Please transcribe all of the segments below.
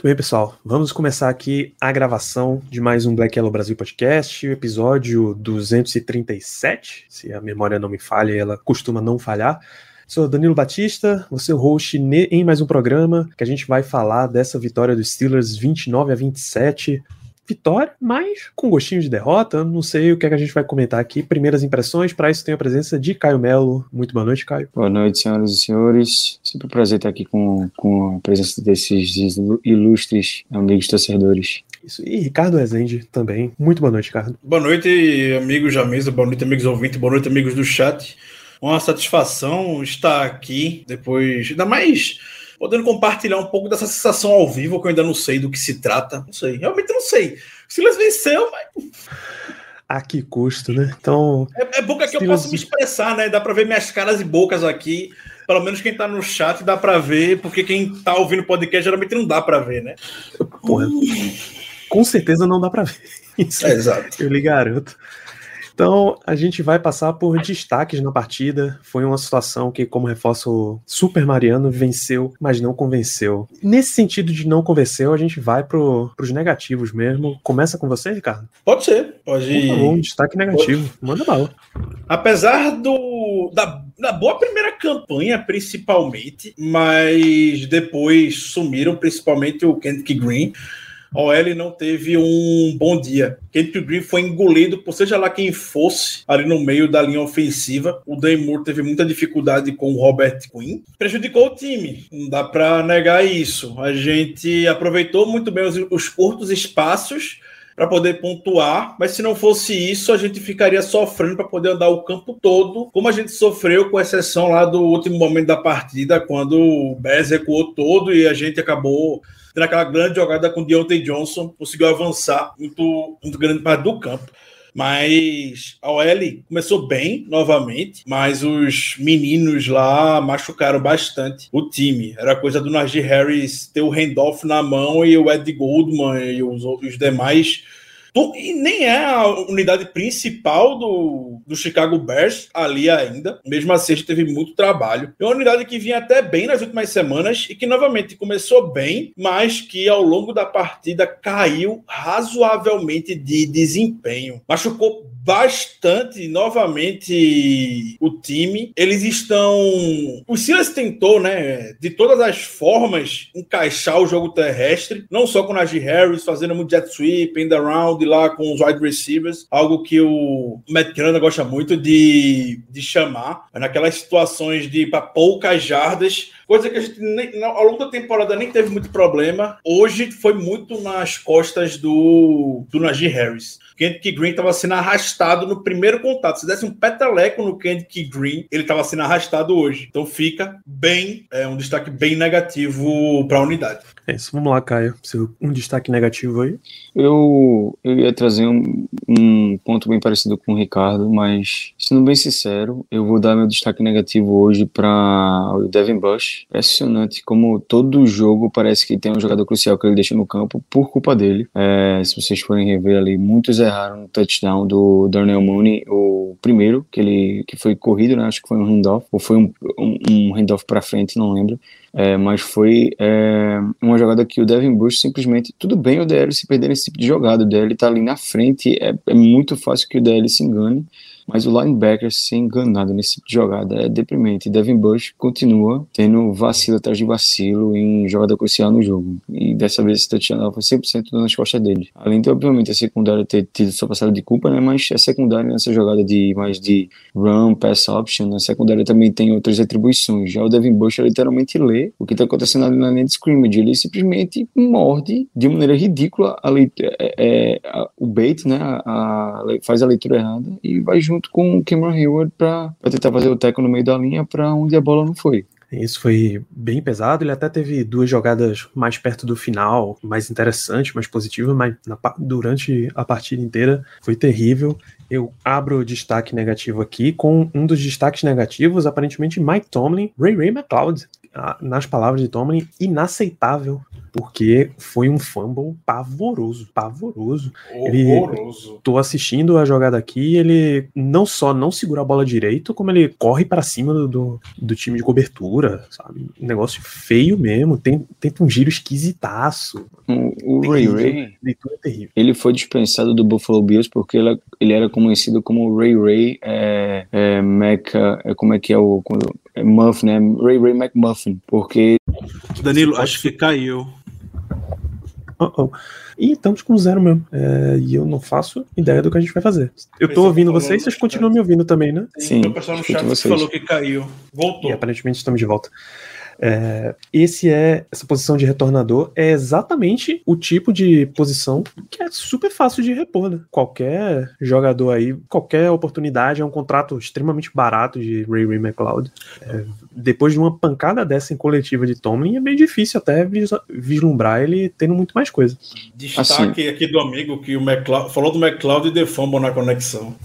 Muito bem, pessoal. Vamos começar aqui a gravação de mais um Black Yellow Brasil Podcast, episódio 237. Se a memória não me falha, ela costuma não falhar. Sou Danilo Batista, você é host em mais um programa que a gente vai falar dessa vitória dos Steelers 29 a 27. Vitória, mas com gostinho de derrota. Não sei o que, é que a gente vai comentar aqui. Primeiras impressões. Para isso, tenho a presença de Caio Melo. Muito boa noite, Caio. Boa noite, senhoras e senhores. Sempre um prazer estar aqui com, com a presença desses ilu- ilustres amigos torcedores. Isso. E Ricardo Rezende também. Muito boa noite, Ricardo. Boa noite, amigos da mesa, boa noite, amigos ouvintes, boa noite, amigos do chat. Uma satisfação estar aqui depois, ainda mais podendo compartilhar um pouco dessa sensação ao vivo, que eu ainda não sei do que se trata. Não sei, realmente não sei. O Silas venceu, mas A que custo, né? Então, é, é bom que aqui eu posso me expressar, né? Dá para ver minhas caras e bocas aqui. Pelo menos quem tá no chat dá para ver, porque quem tá ouvindo podcast geralmente não dá para ver, né? porra, com certeza não dá pra ver isso. É, exato. Eu lhe garanto. Então, a gente vai passar por destaques na partida. Foi uma situação que, como reforço, Super Mariano venceu, mas não convenceu. Nesse sentido de não convenceu, a gente vai pro, pros negativos mesmo. Começa com você, Ricardo? Pode ser, pode Por favor, um destaque negativo. Manda bala. Apesar do, da, da boa primeira campanha, principalmente, mas depois sumiram, principalmente o Kendrick Green. A OL não teve um bom dia. Kendrick Green foi engolido por seja lá quem fosse ali no meio da linha ofensiva. O Dan Moore teve muita dificuldade com o Robert Quinn. Prejudicou o time, não dá para negar isso. A gente aproveitou muito bem os, os curtos espaços para poder pontuar, mas se não fosse isso, a gente ficaria sofrendo para poder andar o campo todo, como a gente sofreu, com exceção lá do último momento da partida, quando o Bears recuou todo e a gente acabou tendo aquela grande jogada com o Deontay Johnson, conseguiu avançar muito, muito grande parte do campo. Mas a OL começou bem novamente, mas os meninos lá machucaram bastante o time. Era coisa do Najee Harris ter o handoff na mão e o Ed Goldman e os, os demais. E nem é a unidade principal do, do Chicago Bears ali ainda. Mesmo assim, teve muito trabalho. É uma unidade que vinha até bem nas últimas semanas e que novamente começou bem, mas que ao longo da partida caiu razoavelmente de desempenho. Machucou bastante novamente o time. Eles estão. O Silas tentou, né, de todas as formas, encaixar o jogo terrestre, não só com o Najee Harris, fazendo muito jet sweep, end around lá com os wide receivers, algo que o Matt gosta muito de, de chamar, naquelas situações de para poucas jardas, coisa que a gente nem- ao longo da temporada nem teve muito problema. Hoje foi muito nas costas do, do Najee Harris. Kendrick Green estava sendo arrastado no primeiro contato. Se desse um peteleco no Kendrick Green, ele estava sendo arrastado hoje. Então fica bem, é um destaque bem negativo para a unidade. É isso. Vamos lá, Caio. Seu, um destaque negativo aí. Eu, eu ia trazer um, um ponto bem parecido com o Ricardo, mas, sendo bem sincero, eu vou dar meu destaque negativo hoje para o Devin Bush. É impressionante como todo jogo parece que tem um jogador crucial que ele deixa no campo por culpa dele. É, se vocês forem rever ali, muitos erraram no touchdown do Darnell Mooney, o primeiro, que ele que foi corrido, né? Acho que foi um handoff, ou foi um, um, um handoff para frente, não lembro. É, mas foi é, uma jogada que o Devin Bush simplesmente. Tudo bem o DL se perder nesse tipo de jogada. O DL tá ali na frente. É, é muito fácil que o DL se engane. Mas o linebacker ser enganado nesse tipo de jogada é deprimente. Devin Bush continua tendo vacilo atrás de vacilo em jogada crucial no jogo. E dessa vez esse touchdown foi 100% nas costas dele. Além de, obviamente, a secundária ter tido sua parcela de culpa, né? Mas a secundária nessa jogada de mais de run, pass option, a secundária também tem outras atribuições. Já o Devin Bush literalmente lê o que está acontecendo ali na linha de scrimmage. Ele simplesmente morde de maneira ridícula a leit- é, é, a- o bait, né? A, a- faz a leitura errada e vai junto com o Cameron Hayward para tentar fazer o teco no meio da linha para onde a bola não foi. Isso foi bem pesado. Ele até teve duas jogadas mais perto do final, mais interessantes, mais positivas, mas na, durante a partida inteira foi terrível. Eu abro o destaque negativo aqui com um dos destaques negativos, aparentemente Mike Tomlin, Ray Ray McLeod, nas palavras de Tomlin, inaceitável, porque foi um fumble pavoroso, pavoroso. Horroroso. Ele, tô assistindo a jogada aqui, ele não só não segura a bola direito, como ele corre para cima do, do, do, time de cobertura, sabe? Um negócio feio mesmo, tem, tenta um giro esquisitaço. O, Ray Ray, é ele foi dispensado do Buffalo Bills porque ele, ele era conhecido como Ray Ray é, é, é, como é que é o é Muffin, né? Ray Ray McMuffin, porque Danilo, acho que caiu. Uh -oh. E estamos com zero mesmo. É, e eu não faço ideia do que a gente vai fazer. Eu tô ouvindo vocês, vocês continuam me ouvindo também, né? Sim, o pessoal no chat falou que caiu. Voltou. E aparentemente estamos de volta. É, esse é essa posição de retornador é exatamente o tipo de posição que é super fácil de repor, né? Qualquer jogador aí, qualquer oportunidade é um contrato extremamente barato de Ray Ray McLeod. É, depois de uma pancada dessa em coletiva de Tomlin, é meio difícil até vislumbrar ele tendo muito mais coisa. Destaque assim. aqui do amigo que o McLeod falou do McLeod e Fumble na conexão.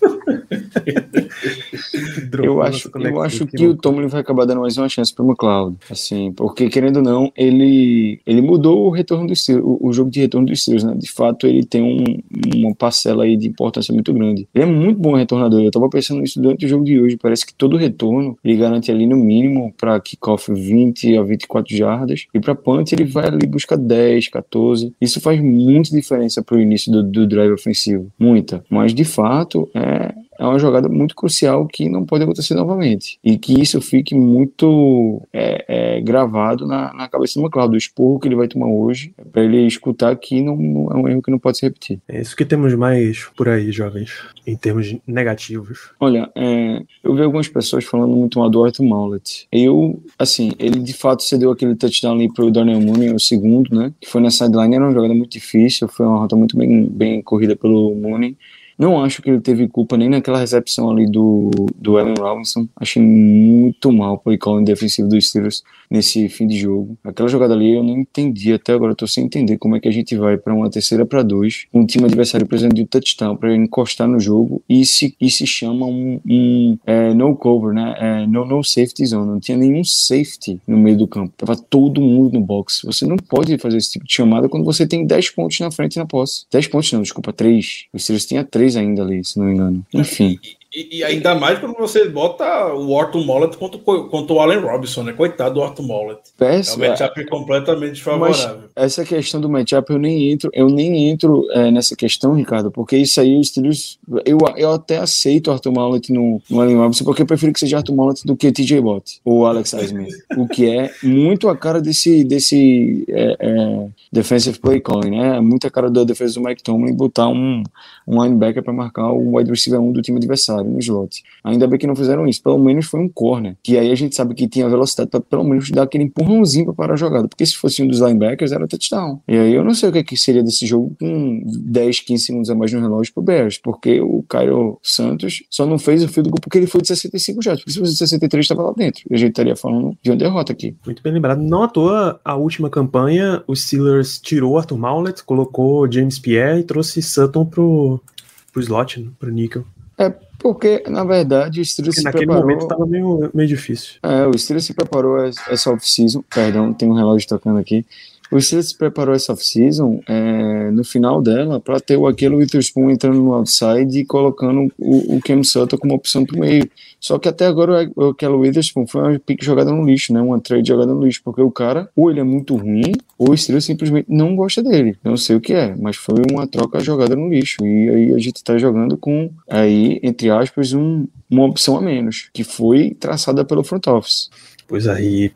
eu acho, eu acho que o Tomlin vai acabar dando mais uma chance para o McLeod, assim, porque querendo ou não, ele, ele mudou o retorno do Steelers, o, o, jogo de retorno do Steelers, né? De fato, ele tem um, uma parcela aí de importância muito grande. Ele é muito bom retornador. Eu estava pensando nisso durante o jogo de hoje. Parece que todo retorno ele garante ali no mínimo para kickoff 20 a 24 jardas e para punt ele vai ali buscar 10, 14. Isso faz muita diferença para o início do, do drive ofensivo, muita. Mas de fato, é, é uma jogada muito crucial que não pode acontecer novamente. E que isso fique muito é, é, gravado na, na, cabeça do McLeod, do esporro que ele vai tomar hoje, para ele escutar que não, não, é um erro que não pode se repetir. É isso que temos mais por aí, jovens, em termos negativos. Olha, é, eu vi algumas pessoas falando muito mal do Arthur Maulet. Eu, assim, ele de fato cedeu aquele touchdown ali pro Daniel Mooney, o segundo, né? Que foi na sideline, era uma jogada muito difícil, foi uma rota muito bem, bem corrida pelo Mooney. Não acho que ele teve culpa nem naquela recepção ali do, do Allen Robinson. Achei muito mal o calling defensivo dos Steelers nesse fim de jogo. Aquela jogada ali eu não entendi até agora. Tô sem entender como é que a gente vai para uma terceira para dois, um time adversário precisando de um touchdown para encostar no jogo e se, e se chama um, um é, no cover, né? É, no, no safety zone. Não tinha nenhum safety no meio do campo. Tava todo mundo no box. Você não pode fazer esse tipo de chamada quando você tem 10 pontos na frente na posse. 10 pontos não, desculpa, 3. Os Steelers tinha 3 três ainda ali, se não me engano. Enfim. E, e, ainda mais quando você bota o Orton Mollet contra, contra o Allen Robinson, né? Coitado do Orton Mollet. Péssimo. É um matchup é. completamente favorável. Mas essa questão do matchup eu nem entro, eu nem entro é, nessa questão, Ricardo, porque isso aí os Steelers. Eu, eu até aceito o Arthur Mollet no, no Allen Robinson, porque eu prefiro que seja Arthur Mollet do que TJ Bott ou Alex Smith. o que é muito a cara desse, desse é, é, defensive play calling, né? Muita cara da defesa do Mike Tomlin botar um, um linebacker para marcar o wide receiver 1 do time adversário no slot. Ainda bem que não fizeram isso. Pelo menos foi um corner. Que aí a gente sabe que tinha velocidade para pelo menos dar aquele empurrãozinho para parar a jogada. Porque se fosse um dos linebackers, era touchdown. E aí eu não sei o que, que seria desse jogo com 10, 15 segundos a mais no relógio pro Bears. Porque o Cairo Santos só não fez o field goal porque ele foi de 65 já. Porque se fosse de 63, estava lá dentro. E a gente estaria falando de uma derrota aqui. Muito bem lembrado. Não à toa, a última campanha, o Steelers tirou Arthur Maulet, colocou James Pierre e trouxe Sutton pro, pro slot, né, pro níquel. É, porque, na verdade, o Steelers se naquele preparou... momento estava meio, meio difícil. É, o Steelers se preparou essa off-season, perdão, tem um relógio tocando aqui. O Steelers se preparou essa off-season é, no final dela para ter o Aquilo Witherspoon entrando no outside e colocando o, o Cam Sutton como opção para o meio. Só que até agora o Aquilo Witherspoon foi uma pique jogada no lixo, né? Uma trade jogada no lixo, porque o cara, ou ele é muito ruim, ou o Steelers simplesmente não gosta dele. Não sei o que é, mas foi uma troca jogada no lixo. E aí a gente está jogando com, aí, entre aspas, um, uma opção a menos, que foi traçada pelo front office. Pois aí,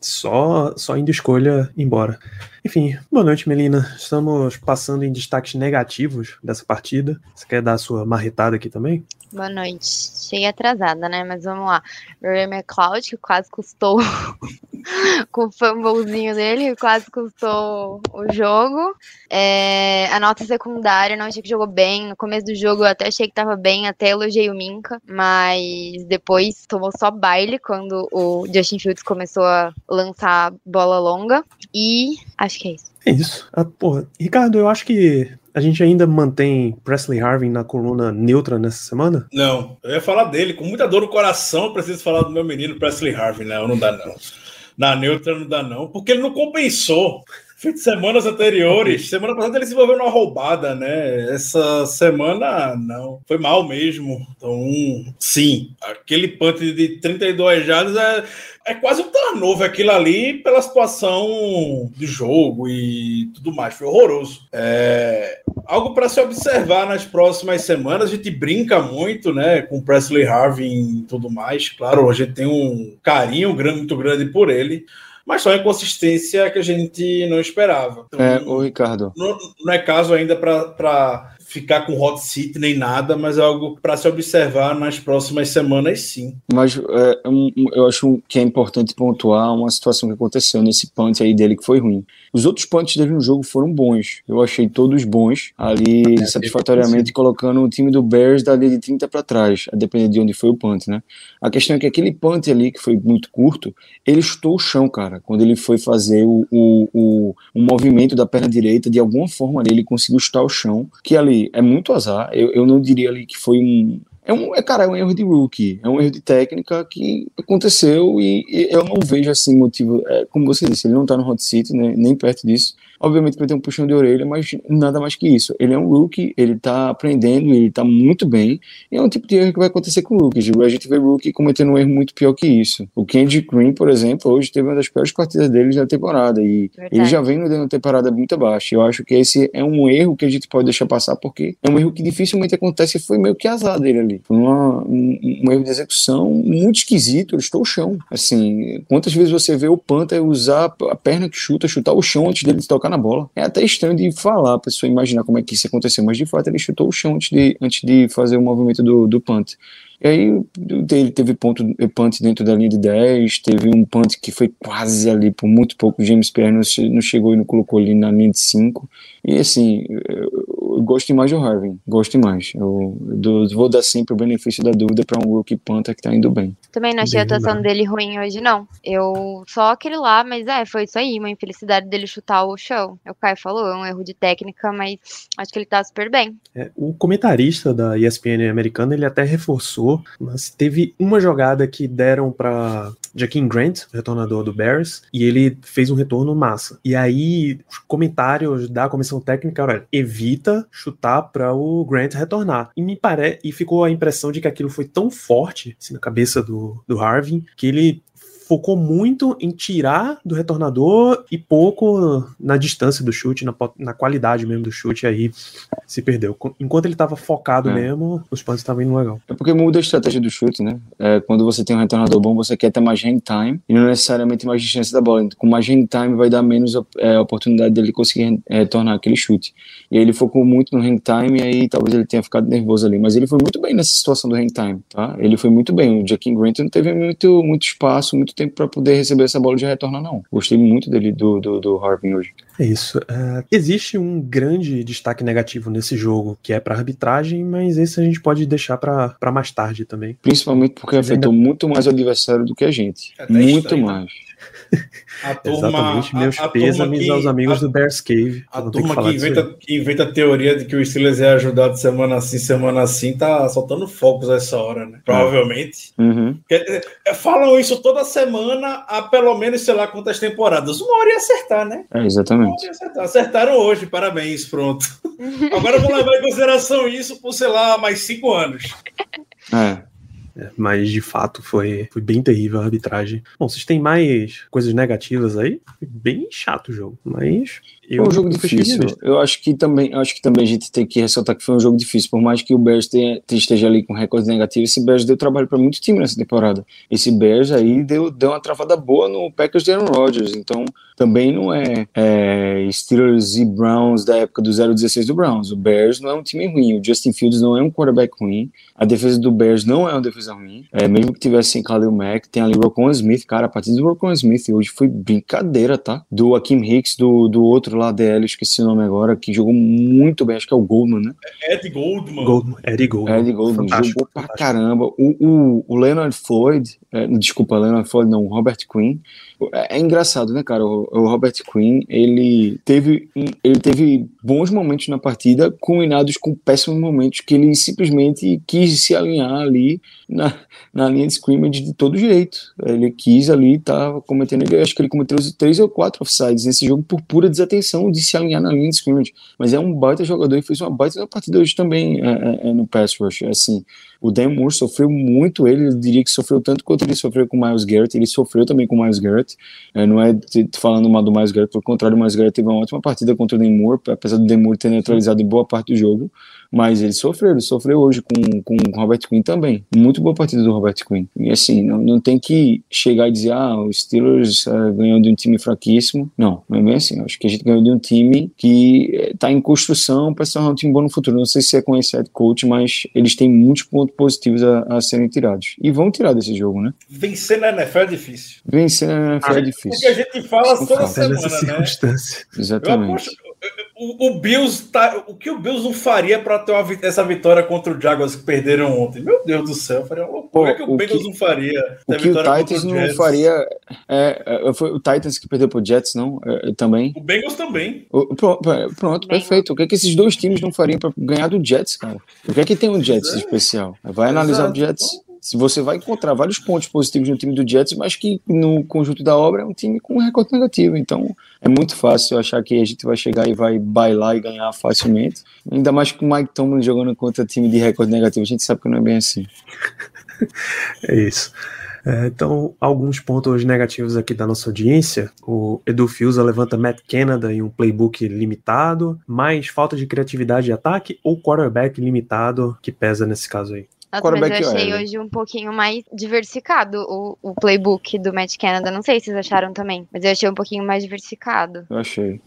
só, só indo escolha embora. Enfim, boa noite, Melina. Estamos passando em destaques negativos dessa partida. Você quer dar a sua marretada aqui também? Boa noite. Cheguei atrasada, né? Mas vamos lá. Ray McLeod, que quase custou com o fumblezinho dele, quase custou o jogo. É, a nota secundária, não achei que jogou bem. No começo do jogo eu até achei que tava bem, até elogiei o Minka, mas depois tomou só baile quando o Justin Fields começou a lançar bola longa. E acho que é isso. É isso. Ah, porra, Ricardo, eu acho que a gente ainda mantém Presley Harvin na coluna neutra nessa semana? Não, eu ia falar dele. Com muita dor no coração, eu preciso falar do meu menino Presley Harvin. Não, não dá não. Na neutra não dá não, porque ele não compensou. Feito semanas anteriores, semana passada ele se envolveu numa roubada, né? Essa semana, não. Foi mal mesmo. Então, sim, aquele punt de 32 jardas é, é quase um turnover aquilo ali pela situação do jogo e tudo mais. Foi horroroso. É algo para se observar nas próximas semanas. A gente brinca muito, né, com Presley Harvin e tudo mais. Claro, a gente tem um carinho muito grande por ele mas só inconsistência que a gente não esperava. Então, é, o Ricardo. Não, não, é caso ainda para ficar com hot seat nem nada, mas é algo para se observar nas próximas semanas, sim. Mas é, eu acho que é importante pontuar uma situação que aconteceu nesse punch aí dele que foi ruim. Os outros punts dele no jogo foram bons. Eu achei todos bons ali, é, satisfatoriamente, colocando o time do Bears dali de 30 para trás, a depender de onde foi o punt, né? A questão é que aquele punt ali, que foi muito curto, ele estou o chão, cara. Quando ele foi fazer o, o, o, o movimento da perna direita, de alguma forma ali, ele conseguiu estar o chão, que ali é muito azar. Eu, eu não diria ali que foi um, é um, é, cara, é um erro de rookie, é um erro de técnica que aconteceu e, e eu não vejo assim motivo, é, como você disse, ele não tá no hot seat, né, nem perto disso, Obviamente vai ter um puxão de orelha, mas nada mais que isso. Ele é um rookie, ele tá aprendendo, ele tá muito bem, e é um tipo de erro que vai acontecer com rookies. A gente vê rookie cometendo um erro muito pior que isso. O Kendrick Green, por exemplo, hoje teve uma das piores partidas dele da temporada, e Verdade. ele já vem no uma temporada muito abaixo. Eu acho que esse é um erro que a gente pode deixar passar, porque é um erro que dificilmente acontece, e foi meio que azar dele ali. Foi uma, um, um, erro de execução muito esquisito, ele estou o chão. Assim, quantas vezes você vê o Panther usar a perna que chuta, chutar o chão antes dele tocar na bola. É até estranho de falar, a pessoa imaginar como é que isso aconteceu, mas de fato ele chutou o chão antes de, antes de fazer o movimento do, do punt. E aí ele teve ponto, punt dentro da linha de 10, teve um punt que foi quase ali, por muito pouco, o James Pierre não, não chegou e não colocou ali na linha de 5. E assim, eu gosto mais do Harvin, gosto mais. Eu, eu, vou dar sempre o benefício da dúvida para um rookie Panther que tá indo bem. Também não achei a atuação dele ruim hoje, não. Eu só aquele lá, mas é, foi isso aí, uma infelicidade dele chutar o chão. É o Caio falou, é um erro de técnica, mas acho que ele tá super bem. É, o comentarista da ESPN americana, ele até reforçou, mas teve uma jogada que deram para Jaquim Grant, retornador do Bears, e ele fez um retorno massa. E aí, os comentários da comissão técnica, olha, evita chutar para o Grant retornar. E me parece e ficou a impressão de que aquilo foi tão forte assim, na cabeça do, do Harvin que ele focou muito em tirar do retornador e pouco na distância do chute, na, na qualidade mesmo do chute, aí se perdeu. Enquanto ele estava focado é. mesmo, os pontos estavam indo legal. É porque muda a estratégia do chute, né? É, quando você tem um retornador bom, você quer ter mais hand time e não necessariamente mais distância da bola. Com mais hand time vai dar menos é, oportunidade dele conseguir retornar aquele chute. E aí ele focou muito no hand time e aí talvez ele tenha ficado nervoso ali. Mas ele foi muito bem nessa situação do hand time, tá? Ele foi muito bem. O Jackie Grant não teve muito, muito espaço, muito tempo para poder receber essa bola de retorno, não. Gostei muito dele, do, do, do Harvin hoje. É isso. Uh, existe um grande destaque negativo nesse jogo, que é para arbitragem, mas esse a gente pode deixar para mais tarde também. Principalmente porque afetou ainda... muito mais o adversário do que a gente. É muito estranho. mais. A turma, Exatamente, meus a, a pêsames que, aos amigos a, do Bears Cave. A turma que, que inventa, que inventa a teoria de que o Steelers é ajudado semana assim, semana assim, tá soltando fogos essa hora, né? Provavelmente. Uhum. É, falam isso toda semana há pelo menos, sei lá, quantas temporadas. Uma hora ia acertar, né? É, exatamente. Acertar. Acertaram hoje, parabéns, pronto. Agora vamos levar em consideração isso por, sei lá, mais cinco anos. É. Mas de fato foi, foi bem terrível a arbitragem. Bom, vocês têm mais coisas negativas aí? Foi bem chato o jogo, mas eu foi um jogo difícil. Eu acho que também, acho que também a gente tem que ressaltar que foi um jogo difícil, por mais que o Bears tenha, esteja ali com recorde negativo, esse Bears deu trabalho para muito time nessa temporada. Esse Bears aí deu, deu uma travada boa no Packers de Aaron Rodgers, então também não é, é Steelers e Browns da época do 0-16 do Browns. O Bears não é um time ruim, o Justin Fields não é um quarterback ruim, a defesa do Bears não é uma defesa ruim, é, mesmo que tivesse sem Khalil Mack, tem ali o Rocon Smith, cara, a partir do Rocon Smith hoje foi brincadeira, tá? Do Akim Hicks, do, do outro lá, DL, esqueci o nome agora, que jogou muito bem, acho que é o Goldman, né? Ed Goldman. Goldman, Eddie Goldman. Eddie Goldman Fantástico, jogou pra fantástico. caramba. O, o, o Leonard Floyd, é, desculpa, Leonard Floyd não, o Robert Quinn. É, é engraçado, né, cara? O, Robert Quinn, ele teve, ele teve bons momentos na partida, combinados com péssimos momentos que ele simplesmente quis se alinhar ali na, na linha de scrimmage de todo jeito. Ele quis ali, tá cometendo, ele, acho que ele cometeu três ou quatro offsides nesse jogo por pura desatenção de se alinhar na linha de scrimmage. Mas é um baita jogador e fez uma baita partida hoje também é, é, é, no pass rush. Assim, o Dan Moore sofreu muito ele, eu diria que sofreu tanto quanto ele sofreu com o Miles Garrett, ele sofreu também com o Miles Garrett, é, não é falando mal do Miles Garrett, pelo contrário, o Miles Garrett teve uma ótima partida contra o Dan Moore, apesar do Dan Moore ter neutralizado boa parte do jogo, mas ele sofreu, ele sofreu hoje com, com o Robert Quinn também, muito boa partida do Robert Quinn, e assim, não, não tem que chegar e dizer, ah, o Steelers eh, ganhou de um time fraquíssimo, não, não é bem assim, acho que a gente ganhou de um time que está em construção para se tornar um time bom no futuro, não sei se é com esse head coach, mas eles têm muitos pontos positivos a, a serem tirados, e vão tirar desse jogo, né? Vencer na NFL é difícil. Vencer na NFL é O que a difícil, gente fala toda semana, né? circunstância. Eu exatamente. aposto, o, o Bills tá. O que o Bills não faria para ter uma, essa vitória contra o Jaguars que perderam ontem? Meu Deus do céu, faria uma loucura. Pô, é que o, o Bengals que- não faria? O que o Titans não Jets? faria. É, é, foi o Titans que perdeu pro Jets, não? É, é, também. O Bengals também. O- pro- pronto, pronto, perfeito. O que é que esses dois times não fariam para ganhar do Jets, cara? O que é que tem um Jets de especial? Vai analisar o. Jets. Se você vai encontrar vários pontos positivos no time do Jets, mas que no conjunto da obra é um time com recorde negativo. Então é muito fácil achar que a gente vai chegar e vai bailar e ganhar facilmente. Ainda mais com o Mike Tomlin jogando contra time de recorde negativo. A gente sabe que não é bem assim. É isso. É, então, alguns pontos negativos aqui da nossa audiência. O Edu Fiusa levanta Matt Canada em um playbook limitado, mais falta de criatividade de ataque ou quarterback limitado que pesa nesse caso aí. Nossa, mas Quarterback eu achei OL. hoje um pouquinho mais diversificado o, o playbook do Matt Canada. Não sei se vocês acharam também, mas eu achei um pouquinho mais diversificado. Eu achei.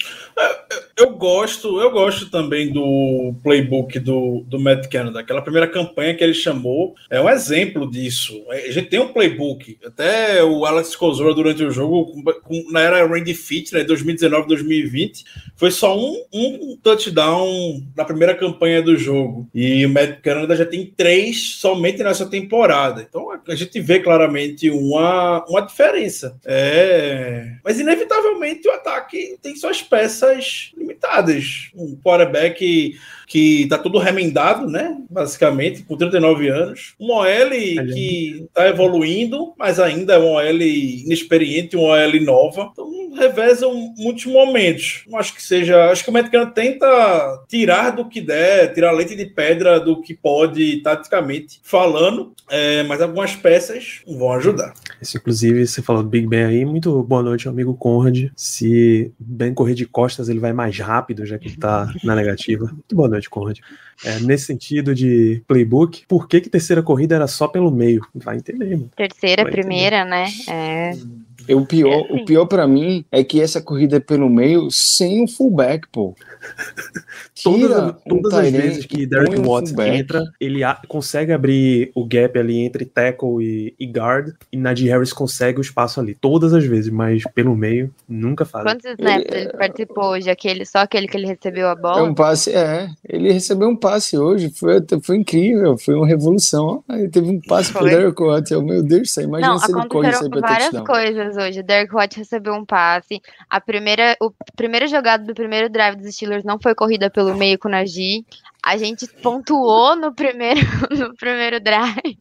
Eu gosto, eu gosto também do playbook do, do Matt Canada. Aquela primeira campanha que ele chamou é um exemplo disso. A gente tem um playbook. Até o Alex Kozora durante o jogo, com- com- na era Randy Fitt, né, 2019, 2020, foi só um, um touchdown na primeira campanha do jogo. E o Matt Canada já tem três somente nessa temporada. Então a gente vê claramente uma, uma diferença. É... Mas inevitavelmente o ataque tem suas peças limitadas. Um quarterback que tá tudo remendado, né? Basicamente, com 39 anos. Um OL que tá evoluindo, mas ainda é um OL inexperiente, um OL nova. Então revezam muitos momentos. Não acho que seja. Acho que o Canada tenta tirar do que der, tirar leite de pedra do que pode, taticamente falando. É, mas algumas peças vão ajudar. Esse, inclusive, você falou do Big Ben aí. Muito boa noite, amigo Conrad. Se Ben correr de costas, ele vai mais rápido, já que ele tá na negativa. Muito boa noite, Conrad. É, nesse sentido de playbook, por que, que terceira corrida era só pelo meio? Vai entender, mano. Terceira, Vai entender. primeira, né? É, O pior, É, sim. o pior para mim é que essa corrida é pelo meio sem o fullback, pô. Todas, Tira um todas as vezes que Derek um Watts fullback. entra, ele a- consegue abrir o gap ali entre tackle e, e guard, e Najee Harris consegue o espaço ali. Todas as vezes, mas pelo meio, nunca faz. quantos snaps ele participou hoje? Aquele, só aquele que ele recebeu a É bola? um passe, é. Ele recebeu um passe hoje, foi, foi incrível, foi uma revolução. Ele teve um passe pro Foi. Derek Watt, oh, meu Deus do céu, imagina Não, se ele corre isso aí pra várias touchdown. coisas hoje. O Derek White recebeu um passe. A primeira, o primeira jogada do primeiro drive dos Steelers não foi corrida pelo meio com o Najee. A gente pontuou no primeiro, no primeiro drive.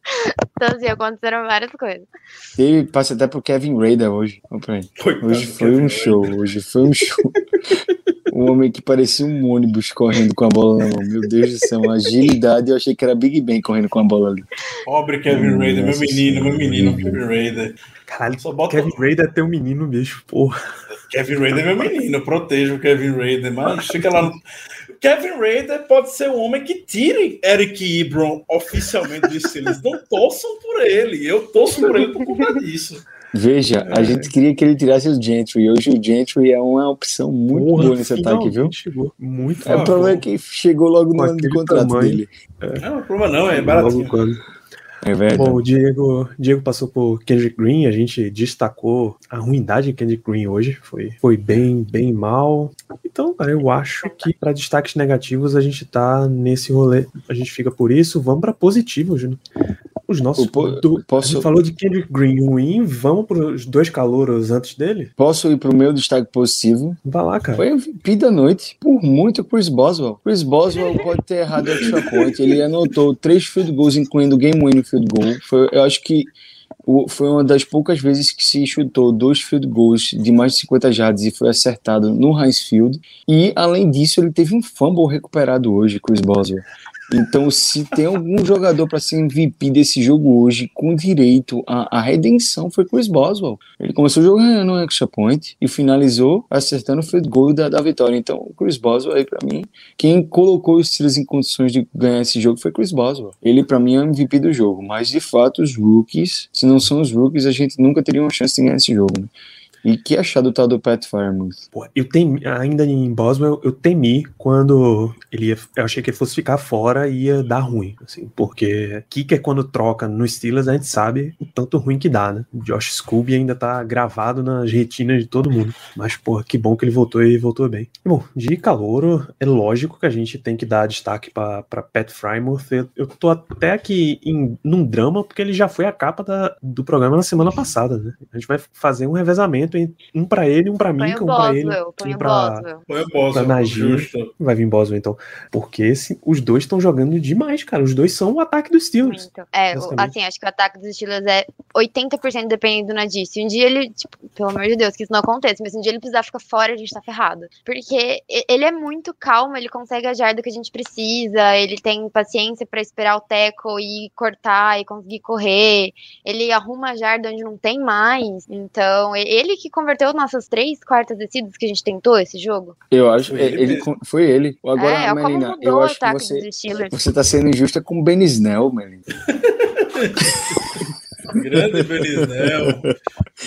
Então, assim, aconteceram várias coisas. Teve passe até pro Kevin Raider hoje. Hoje foi um show, hoje foi um show. Um homem que parecia um ônibus correndo com a bola na mão. Meu Deus do céu, uma agilidade. Eu achei que era Big Ben correndo com a bola ali. Pobre Kevin Raider, meu menino, meu menino, Kevin Raider. Caralho, Só bota- Kevin Raider é teu menino mesmo, porra. Kevin Raider é meu menino, eu protejo o Kevin Raider, mas fica lá no. Kevin Raider pode ser um homem que tire Eric Ebron oficialmente de Steelers. Não torçam por ele. Eu torço por ele por conta disso. Veja, a gente queria que ele tirasse o Gentry. Hoje o Gentry é uma opção muito Porra, boa nesse ataque, viu? Chegou. Muito É, o problema é que chegou logo no ano de contrato tamanho. dele. Não, problema não, é Logo baratinho. quando. É verdade. Bom, o Diego, Diego passou por Kendrick Green, a gente destacou a ruindade de Kendrick Green hoje, foi, foi bem, bem mal. Então, cara, eu acho que para destaques negativos a gente tá nesse rolê, a gente fica por isso, vamos para positivo, Júnior. Os nossos. O po- do- posso- falou de Kendrick Green ruim, vamos para os dois calouros antes dele? Posso ir pro meu destaque positivo? Vai lá, cara. Foi MVP da noite, por muito, Chris Boswell. Chris Boswell pode ter errado o extra point. Ele anotou três field goals, incluindo o game winning field goal. Foi, eu acho que o- foi uma das poucas vezes que se chutou dois field goals de mais de 50 jardas e foi acertado no Heinz Field. E, além disso, ele teve um fumble recuperado hoje, Chris Boswell. Então, se tem algum jogador para ser MVP desse jogo hoje, com direito à, à redenção, foi Chris Boswell. Ele começou o jogo ganhando um extra point e finalizou acertando o field goal da, da vitória. Então, Chris Boswell aí, para mim, quem colocou os Steelers em condições de ganhar esse jogo foi Chris Boswell. Ele, para mim, é o MVP do jogo. Mas, de fato, os rookies, se não são os rookies, a gente nunca teria uma chance de ganhar esse jogo. Né? E que achar do tal do Pat Fireman? Pô, eu temi, ainda em Boswell, eu temi quando ele ia, eu achei que ele fosse ficar fora e ia dar ruim, assim, porque kicker quando troca no Steelers, a gente sabe o tanto ruim que dá, né? O Josh Scooby ainda tá gravado nas retinas de todo mundo, mas, pô, que bom que ele voltou e voltou bem. E, bom, de calouro, é lógico que a gente tem que dar destaque pra pra Pat Frymouth, eu, eu tô até aqui em, num drama, porque ele já foi a capa da- do programa na semana passada, né? A gente vai fazer um revezamento, em- um pra ele, um pra mim, Põe um pra ele, põe um. Boswell. Foi o Boswell. Vai vir Boswell, então. Porque esse- os dois estão jogando demais, cara. Os dois são o ataque dos Steelers. Muito. É, assim, acho que o ataque dos Steelers é 80% dependendo do Nadir. Se um dia ele, tipo, pelo amor de Deus, que isso não aconteça, mas se um dia ele precisar ficar fora, a gente tá ferrado. Porque ele é muito calmo, ele consegue a jarda que a gente precisa, ele tem paciência pra esperar o tackle e cortar e conseguir correr. Ele arruma a jarda onde não tem mais. Então, ele que converteu nossas três quartas descidas que a gente tentou esse jogo. Eu acho ele ele, foi ele. Agora, é, como Melina, mudou eu o acho que ataque você, dos Steelers. você tá sendo injusta com o Ben Snell, Melina. Grande Benisnel.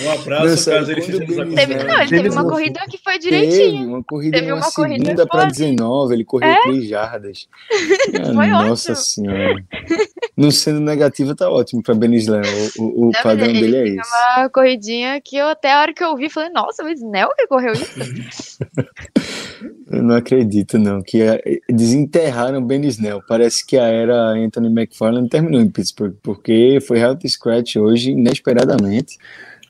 Um abraço, Não, caso ele esteja o nos acompanhando. não, ele teve uma corrida que foi Teve direitinho. uma corrida Teve uma corrida segunda para boa. 19, ele correu É? 3 jardas. Ah, Foi Nossa ótimo. senhora. Não sendo negativo, tá ótimo para Ben Snell. O, o- o Não, mas padrão ele- dele é esse. Uma corridinha que eu até a hora que eu vi, falei, nossa, o Snell que correu isso? Eu não acredito, não. Que desenterraram Ben Snell. Parece que a era Anthony McFarland terminou em Pittsburgh, porque foi health scratch hoje, inesperadamente.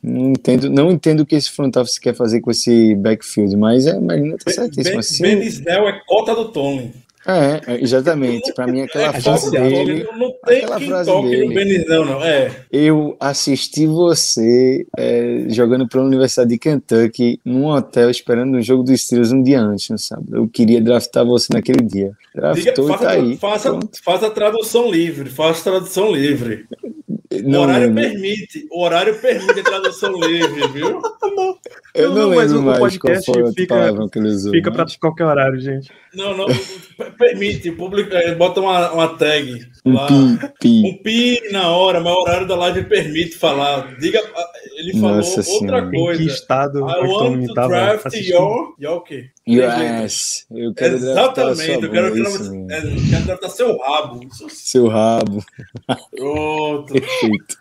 Não entendo, não entendo o que esse front office quer fazer com esse backfield, mas é, Marina tá certíssimo. Ben, Assim, é cota do Tomlin. é, é, exatamente. Para mim, aquela É frase do Tomlin. dele. Não, não tem aquela frase dele. no Benisnel, não. É. Eu assisti você é, jogando pela Universidade de Kentucky num hotel esperando o jogo dos Steelers um dia antes, não sabe? Eu queria draftar você naquele dia. Diga, Draftou e faça, tá aí. faça, faça a tradução livre. Faça a tradução livre. O Não horário lembro. permite. O horário permite a tradução livre, viu? Eu Não, não, não, mas o podcast fica- palavra que ele usou. Fica pra mas- qualquer horário, gente. Não, não. Permite. Publica, é, bota uma, uma tag Um lá. pi, pi. Um pi na hora, mas o horário da live permite falar. Diga, ele falou Nossa outra Senhora. Em que coisa. estado I o want to draft your. Your o quê? Yes. Eu quero Exatamente. Eu quero, isso é, eu quero draftar seu rabo. Seu rabo. Pronto. Perfeito.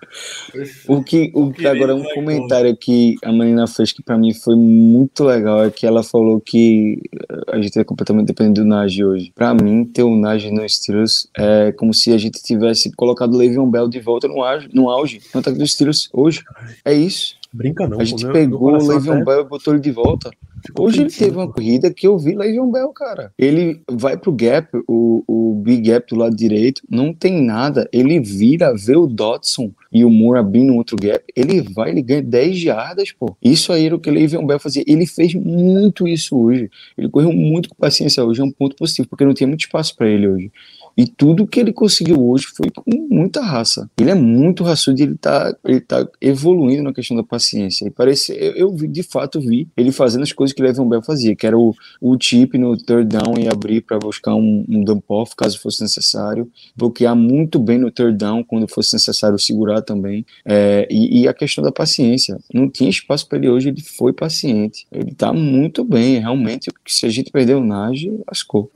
O que, o que Querido agora um Michael. comentário que a Marina fez que pra mim foi muito legal é que ela falou que eh, a gente é completamente dependente do Najee hoje. Pra mim, ter o Najee no Steelers é como se a gente tivesse colocado o Le'Veon Bell de volta no auge, no auge, no ataque dos Steelers hoje. É isso. Brinca não. A gente meu- pegou o Le'Veon até Bell e botou ele de volta. Hoje ele pensando, teve uma corrida que eu vi Le'Veon Bell, cara. Ele vai pro gap, o, o big gap do lado direito, não tem nada. Ele vira, vê o Dodson e o Moore abrindo no outro gap, ele vai, ele ganha 10 jardas, pô. Isso aí era o que o Le'Veon Bell fazia. Ele fez muito isso hoje. Ele correu muito com paciência hoje, é um ponto positivo, porque não tinha muito espaço para ele hoje. E tudo que ele conseguiu hoje foi com muita raça. Ele é muito raçudo e ele tá, ele tá evoluindo na questão da paciência. E parece, eu, eu vi, de fato vi ele fazendo as coisas que Le'Veon Bell fazia, que era o, o chip no third down e abrir para buscar um, um dump off caso fosse necessário, bloquear muito bem no third down quando fosse necessário segurar também. É, e, e, a questão da paciência. Não tinha espaço para ele hoje, ele foi paciente. Ele tá muito bem, realmente. Se a gente perder o Nage, lascou.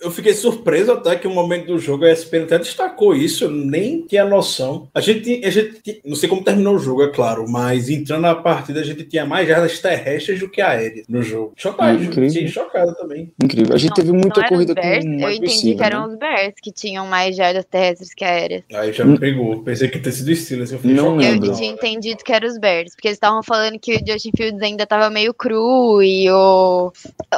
Eu fiquei surpreso até que no momento do jogo a ESPN até destacou isso, eu nem tinha noção. A gente, a gente, não sei como terminou o jogo, é claro, mas entrando na partida a gente tinha mais jardas terrestres do que aéreas no jogo. Chocado, Incrível. fiquei chocado também. Incrível. A gente Não, teve muita corrida Bears, com Eu entendi receiver, que eram né? os Bears que tinham mais jardas terrestres que aéreas. Aí já me pegou. Pensei que ia ter sido Steelers. Eu Não chocado. lembro. Eu tinha entendido que eram os Bears, porque eles estavam falando que o Justin Fields ainda tava meio cru e o,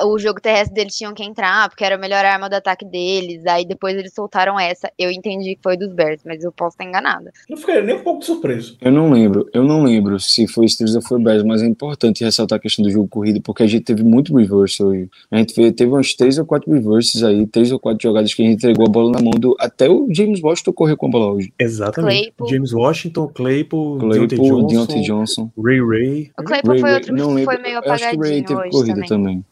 o jogo terrestre deles tinham que entrar, porque era a melhor arma do ataque deles. Aí depois eles soltaram essa. Eu entendi que foi dos Bears, mas eu posso estar enganada. Não fiquei nem um pouco surpreso. Eu não lembro, eu não lembro se foi Steelers ou foi Bears, mas é importante ressaltar a questão do jogo corrido, porque a gente teve muito reverse hoje. A gente teve uns três ou quatro reverses aí, três ou quatro jogadas que a gente entregou a bola na mão do. Até o James Washington correu com a bola hoje. Exatamente. Claypool. James Washington, Claypool, Claypool, Deontay Johnson, Deontay Johnson. Ray Ray. O Claypool Ray- foi outro não que lembro, foi meio eu acho que o Ray apagadinho teve corrida também. também.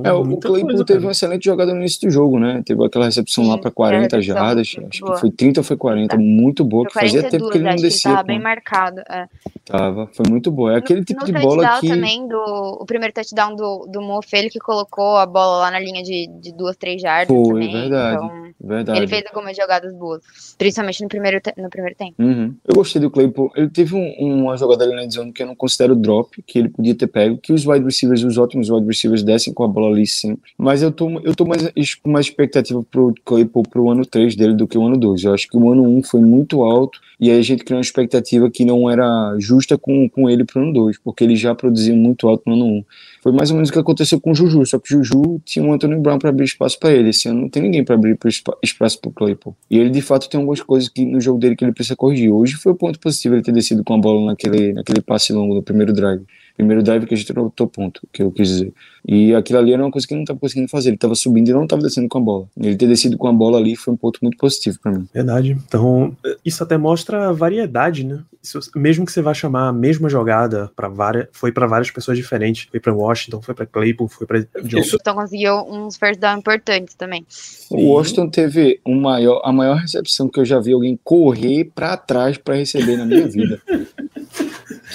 Então, É, o Claypool coisa, teve cara. uma excelente jogada no início do jogo, né? Teve aquela recepção Sim, lá para 40 a recepção jardas, acho boa. que foi 30 ou foi 40, Tá. muito boa, que fazia tempo 42, que ele não que ele descia. tava com- bem marcado. É. Tava, foi muito boa. É aquele tipo no de bola que. também, do, o primeiro touchdown do, do Moff, ele que colocou a bola lá na linha de, de duas, três jardas Foi, também. verdade. Então, Verdade. ele fez algumas jogadas boas, principalmente no primeiro, no primeiro tempo. Uhum. Eu gostei do Claypool. Ele teve um- uma jogada ali na zone que eu não considero drop, que ele podia ter pego, que os wide receivers, os ótimos wide receivers descem com a bola ali sempre. Mas eu tô, eu tô mais, com mais expectativa pro Claypool pro ano 3 dele do que o ano 2. Eu acho que o ano 1 foi muito alto e aí a gente criou uma expectativa que não era justa com, com ele pro ano 2, porque ele já produziu muito alto no ano 1. Foi mais ou menos o que aconteceu com o Juju, só que o Juju tinha o Anthony Brown para abrir espaço para ele. Esse ano não tem ninguém para abrir espaço pro Claypool. E ele de fato tem algumas coisas que no jogo dele que ele precisa corrigir. Hoje foi o ponto positivo ele ter descido com a bola naquele, naquele passe longo do primeiro drive. Primeiro drive que a gente trotou ponto, que eu quis dizer. E aquilo ali era uma coisa que ele não estava conseguindo fazer. Ele estava subindo e não estava descendo com a bola. Ele ter descido com a bola ali foi um ponto muito positivo para mim. Verdade. Então, isso até mostra a variedade, né? Isso- mesmo que você vá chamar a mesma jogada para várias, foi para várias pessoas diferentes. Foi para Washington, foi para Claypool, foi para Johnson. Então conseguiu uns first down importantes também. O Washington teve um maior, a maior recepção que eu já vi alguém correr para trás para receber na minha vida.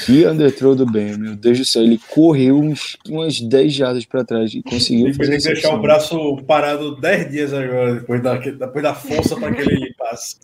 Que underthrow do Ben, meu Deus do céu. Ele correu uns, umas 10 jardas para trás e conseguiu Ele fazer que deixar recepção. o braço parado 10 dias agora, depois da, depois da força para aquele passe.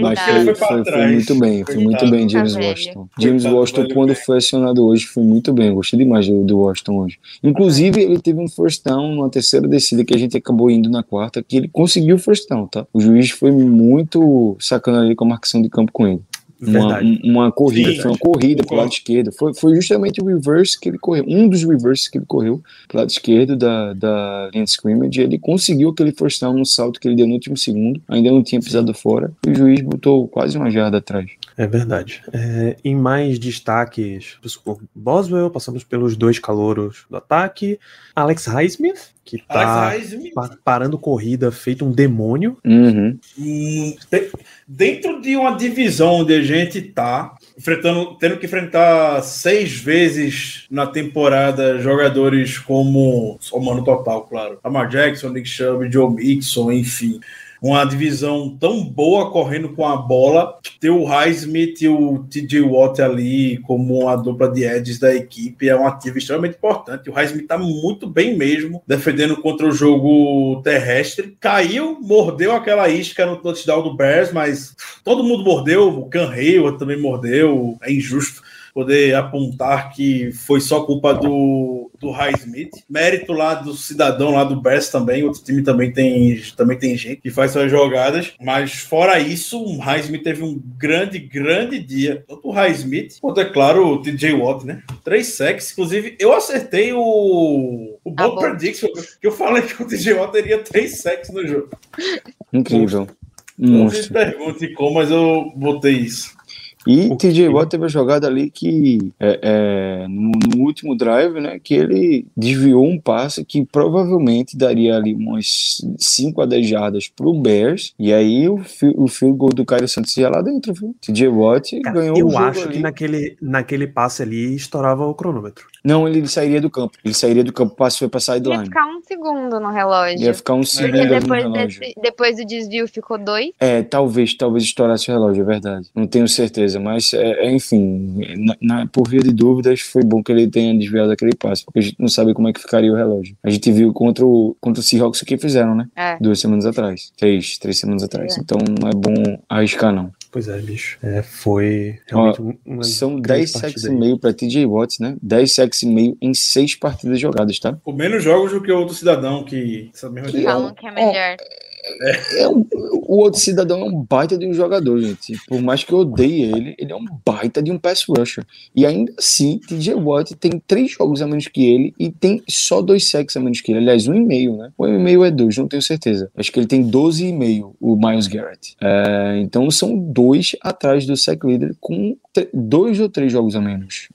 Mas ele foi, foi pra foi, foi trás. muito bem, foi muito bem James Tá velho. Washington. James Washington, velho quando foi acionado hoje, foi muito bem. Eu gostei demais do, do Washington hoje. Inclusive, ele teve um first down numa terceira descida que a gente acabou indo na quarta, que ele conseguiu o first down, tá? O juiz foi muito sacana ali com a marcação de campo com ele. Uma, um- uma corrida, Sim, foi uma corrida pro concordo. lado esquerdo. Foi, foi justamente o reverse que ele correu, um dos reverses que ele correu pro lado esquerdo da, da linha de scrimmage. Ele conseguiu aquele first down no salto que ele deu no último segundo, ainda não tinha pisado fora. E o juiz botou quase uma jarda atrás. É verdade. É, em mais destaques, por Boswell, passamos pelos dois calouros do ataque. Alex Highsmith, que tá pa- parando corrida, feito um demônio. Uhum. hum, de- dentro de uma divisão onde a gente tá, enfrentando, tendo que enfrentar seis vezes na temporada jogadores como, somando total, claro, Lamar Jackson, Nick Chubb, Joe Mixon, enfim. Uma divisão tão boa correndo com a bola, ter o Highsmith e o TJ Watt ali como uma dupla de edges da equipe é um ativo extremamente importante. O Highsmith tá muito bem mesmo, defendendo contra o jogo terrestre. Caiu, mordeu aquela isca no touchdown do Bears, mas todo mundo mordeu, o Can também mordeu, é injusto poder apontar que foi só culpa do, do Highsmith. Mérito lá do cidadão lá do Bears também, outro time também tem, também tem gente que faz suas jogadas, mas fora isso, o Highsmith teve um grande, grande dia. Tanto o Highsmith, quanto é claro o TJ Watt, né? Três sacks, inclusive eu acertei o, o Ah, Bold bom. Prediction, que eu falei que o TJ Watt teria três sacks no jogo. Incrível. Não me Monstro. pergunte como, mas eu botei isso. E O TJ Watt teve a jogada ali que, é, é, no, no último drive, né, que ele desviou um passe que provavelmente daria ali umas 5 a 10 jardas pro Bears, e aí o, o field goal do Caio Santos ia lá dentro, viu? TJ Watt Cara, ganhou o eu jogo acho ali. que naquele, naquele passe ali estourava o cronômetro. Não, ele sairia do campo. Ele sairia do campo, o passe foi pra Ia sideline. ficar um segundo no relógio. Ia ficar um Porque segundo no depois, relógio. desse, depois do desvio ficou dois. É, talvez, talvez estourasse o relógio, é verdade. Não tenho certeza, mas, é, é, enfim, na, na- por via de dúvidas, foi bom que ele tenha desviado aquele passe, porque a gente não sabe como é que ficaria o relógio. A gente viu contra o, contra o Seahawks o que fizeram, né? É. Duas semanas atrás. Três, três semanas atrás. É. Então não é bom arriscar, não. Pois é, bicho. É, foi realmente um- uma São grande 10 partida sacks e meio pra TJ Watts, né? 10 sacks e meio em seis partidas jogadas, tá? Com menos jogos do que o outro cidadão que. Essa mesma Que Falam que é melhor. É um- o outro cidadão é um baita de um jogador, gente. Por mais que eu odeie ele, ele é um baita de um pass rusher. E ainda assim, TJ Watt tem três jogos a menos que ele e tem só dois sacks a menos que ele. Aliás, um e meio, né? Um e meio é dois, não tenho certeza. Acho que ele tem 12 e meio, o Miles Garrett. É, então são dois atrás do sack leader com dois ou três jogos a menos.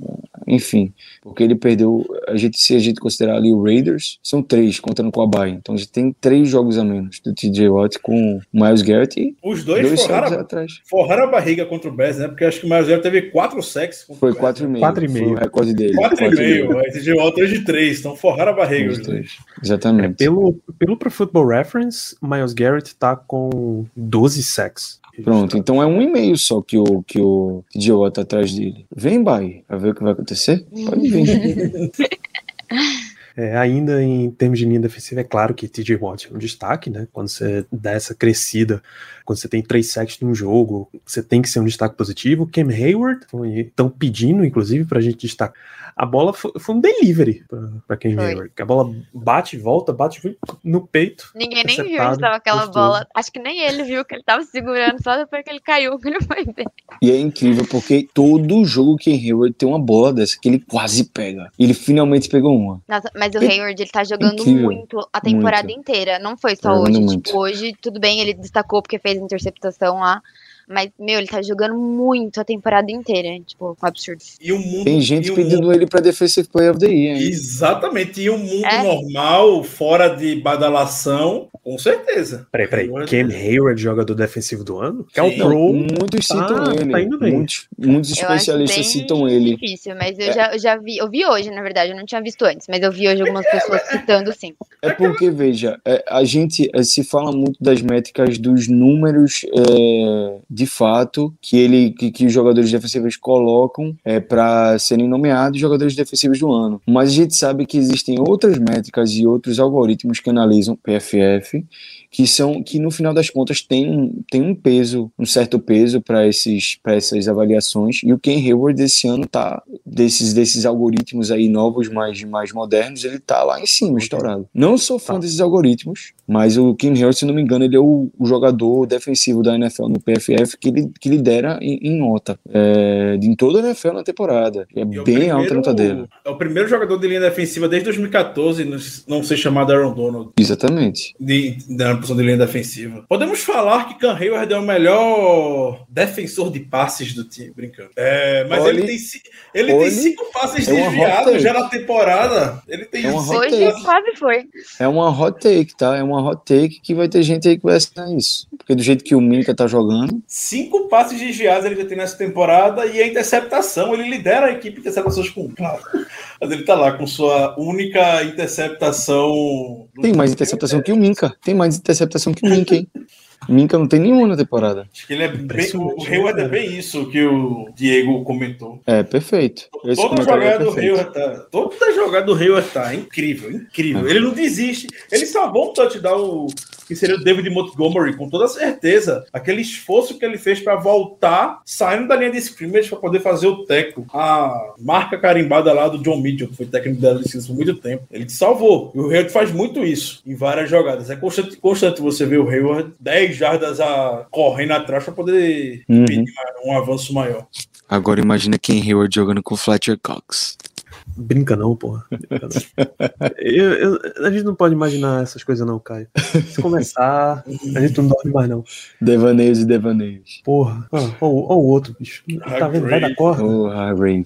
Enfim, porque ele perdeu, a gente, se a gente considerar ali o Raiders, são três, contando com a Bay. Então a gente tem três jogos a menos do TJ Watt com o Miles Garrett e Os dois, dois forraram, a- atrás. forraram a barriga contra o Bears, né? Porque acho que o Miles Garrett teve quatro sacks. Foi o Bears, quatro e né? meio. Quatro e Foi meio. o recorde dele. Quatro e meio. Aí TJ Watt hoje de três. Então forraram a barriga Os os dois. dois. Exatamente. Pelo, pelo Pro Football Reference, Miles Garrett tá com 12 sacks. Pronto, então é um e meio só que o, que o TJ Watt tá atrás dele. Vem, Bay, pra ver o que vai acontecer? Pode vir. É, ainda em termos de linha defensiva, é claro que TJ Watt é um destaque, né? Quando você dá essa crescida, quando você tem três sacks num jogo, você tem que ser um destaque positivo. Cam Hayward, estão pedindo, inclusive, pra gente destacar. A bola foi, foi um delivery pra, pra Cam Foi. Hayward. que A bola bate volta, bate no peito. Ninguém nem viu onde estava aquela gostoso. bola. Acho que nem ele viu que ele tava segurando, só depois que ele caiu, que ele foi ver. E é incrível porque todo jogo que Hayward tem uma bola dessa que ele quase pega. Ele finalmente pegou uma. Nossa, mas o É Hayward, ele tá jogando incrível. muito a temporada Muito. inteira. Não foi Tá só jogando hoje. Tipo, hoje, tudo bem, ele destacou porque fez interceptação lá. Mas, meu, ele tá jogando muito a temporada inteira. Tipo, um absurdo. E o mundo. Tem gente e o pedindo mundo- ele pra Defensive Player of the Year, hein? Exatamente. E o mundo É. normal, fora de badalação, com certeza. Peraí, peraí. Hayward- Cam Hayward, jogador defensivo do ano? Que é o Pro. muitos tá- citam tá ele. indo bem. muitos, muitos Eu acho especialistas bem citam ele. difícil, mas eu, É. já, eu já vi. Eu vi hoje, na verdade, eu não tinha visto antes, mas eu vi hoje algumas pessoas citando sim. É porque, veja, é, a gente é, se fala muito das métricas dos números é, de fato que ele que, que os jogadores defensivos colocam é, para serem nomeados jogadores defensivos do ano. Mas a gente sabe que existem outras métricas e outros algoritmos que analisam PFF que são que no final das contas tem um, tem um peso, um certo peso para esses para essas avaliações e o Ken Hayward desse ano tá desses desses algoritmos aí novos mais mais modernos, ele tá lá em cima, estourado. Não sou fã Tá. desses algoritmos, mas o Ken Hayward, se não me engano, ele é o, o jogador defensivo da NFL no PFF que, ele, que lidera em, em nota é, em toda a NFL na temporada. É E é o bem alta a nota dele. É o primeiro jogador de linha defensiva desde 2014 não- ser chamado Aaron Donald Exatamente. de, na posição de linha defensiva. Podemos falar que Cam Hayward é o melhor defensor de passes do time, brincando. É, mas Olhe- ele tem, ele olhe- tem cinco passes é desviados já na temporada. Ele tem É uma cinco hot Hoje quase foi. É uma hot take, tá? É uma hot take que vai ter gente aí que vai assinar isso. Porque do jeito que o Minka tá jogando, Cinco passes desviados ele já tem nessa temporada e a interceptação, ele lidera a equipe de interceptações com claro. Mas ele tá lá com sua única interceptação. tem mais interceptação que o Minka. Tem mais interceptação que o Minka, hein? Minka não tem nenhuma na temporada. Acho que ele é bem, o Hayward né, é bem isso que o Diego comentou. É, perfeito. Esse Toda é jogada do perfeito. Hayward tá. Toda jogada do Hayward tá incrível, incrível. É. Ele não desiste. Ele salvou um touchdown que seria o David Montgomery, com toda certeza. Aquele esforço que ele fez para voltar, saindo da linha de scrimmage para poder fazer o teco. A marca carimbada lá do John Mitchell, que foi técnico da licença por muito tempo. Ele te salvou. E o Hayward faz muito isso em várias jogadas. É constante, constante você ver o Hayward 10 jardas a, correndo atrás para poder Uhum. pedir um avanço maior. Agora imagina quem Hayward jogando com Fletcher Cox. Brinca não, porra. Brinca não. Eu- eu- a gente não pode imaginar essas coisas não, Caio. Se começar, a gente não dorme mais não. Devaneios e devaneios. Porra. Ó, ó, ó o outro, bicho. Tá vendo? Vai da corda. Oh, Harry.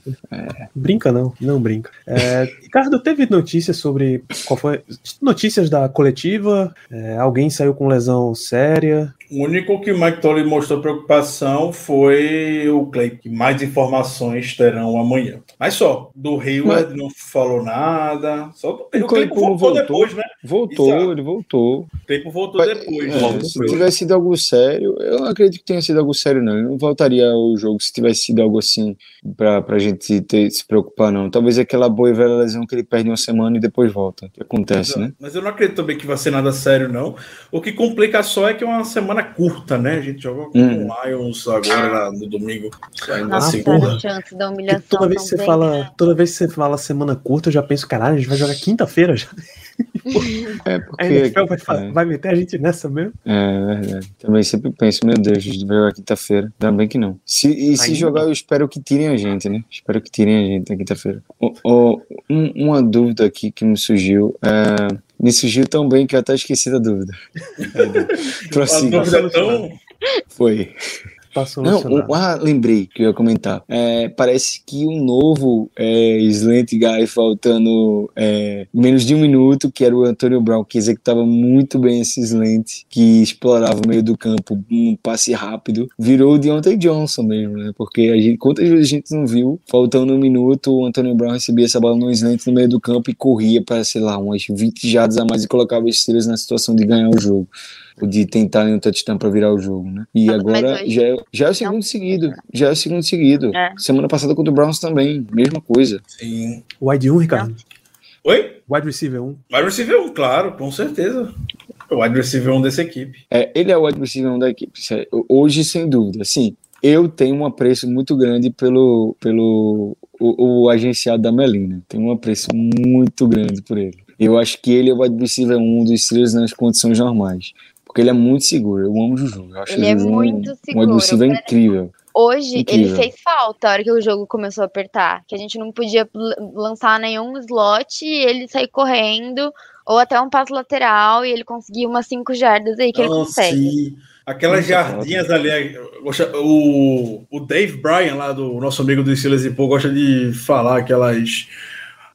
Brinca não, não brinca. É, Ricardo, teve notícias sobre qual foi notícias da coletiva? É, alguém saiu com lesão séria? O único que o Mike Tolley mostrou preocupação foi o Clay, que mais informações terão amanhã. Mas só, do Hayward não falou nada. Só do o Claypool Claypool voltou, voltou? depois, né? Voltou, Exato. ele voltou. O Claypool voltou Mas, depois. é, né? se tivesse sido algo sério, eu não acredito que tenha sido algo sério, não. Ele não voltaria ao jogo se tivesse sido algo assim pra, pra gente ter, se preocupar, não. Talvez aquela boa e velha lesão que ele perde uma semana e depois volta. Que acontece, né? Mas eu não acredito também que vai ser nada sério, não. O que complica só é que é uma semana curta, né? A gente jogou com Hum. o Lions agora no domingo. Ainda Nossa, assim. porra. a chance da humilhação. toda vez que você bem, fala, né? toda vez que você fala semana curta, eu já penso, caralho, a gente vai jogar quinta-feira já. É A porque. NFL vai, fa- é. vai meter a gente nessa mesmo? É verdade. Também sempre penso, meu Deus, a gente vai jogar quinta-feira. Ainda bem que não. Se, e se Ainda? jogar, eu espero que tirem a gente, né? Espero que tirem a gente na quinta-feira. Um- uma dúvida aqui que me surgiu. é, me surgiu tão bem que eu até esqueci da dúvida. A Prossiga. dúvida é tão. Foi. Não, um- ah, lembrei que eu ia comentar. É, parece que o novo é, Slant Guy faltando é, menos de um minuto, que era o Antônio Brown, que executava muito bem esse slant, que explorava o meio do campo, um passe rápido, virou o Deontay Johnson mesmo, né? Porque a gente, quantas vezes a gente não viu, faltando um minuto, o Antônio Brown recebia essa bola no slant no meio do campo e corria para, sei lá, umas 20 jardas a mais e colocava os Steelers na situação de ganhar o jogo. De tentar um touchdown para virar o jogo, né? E agora já é, já é o segundo seguido. Já é o segundo seguido. É. Semana passada contra o Browns também, mesma coisa. Sim. Wide 1, Ricardo. Oi? Wide receiver 1. Wide receiver 1, claro, com certeza. O wide receiver 1 dessa equipe. É, ele é o wide receiver um da equipe. é- Hoje, sem dúvida. Sim, eu tenho um apreço muito grande pelo, pelo o, o agenciado da Melina. Tenho um apreço muito grande por ele. Eu acho que ele é o wide receiver um dos Steelers nas condições normais. Porque ele é muito seguro. Eu amo o Juju. Eu acho Ele o é um- muito um seguro. receiver incrível. Hoje Incrível. ele fez falta a hora que o jogo começou a apertar. Que a gente não podia lançar nenhum slot e ele sair correndo. Ou até um passo lateral e ele conseguiu umas 5 jardas aí que ele consegue. sim. Aquelas jardinhas ali. gosto- O, o Dave Bryan, lá do nosso amigo do Steelers e Pô, gosta de falar aquelas.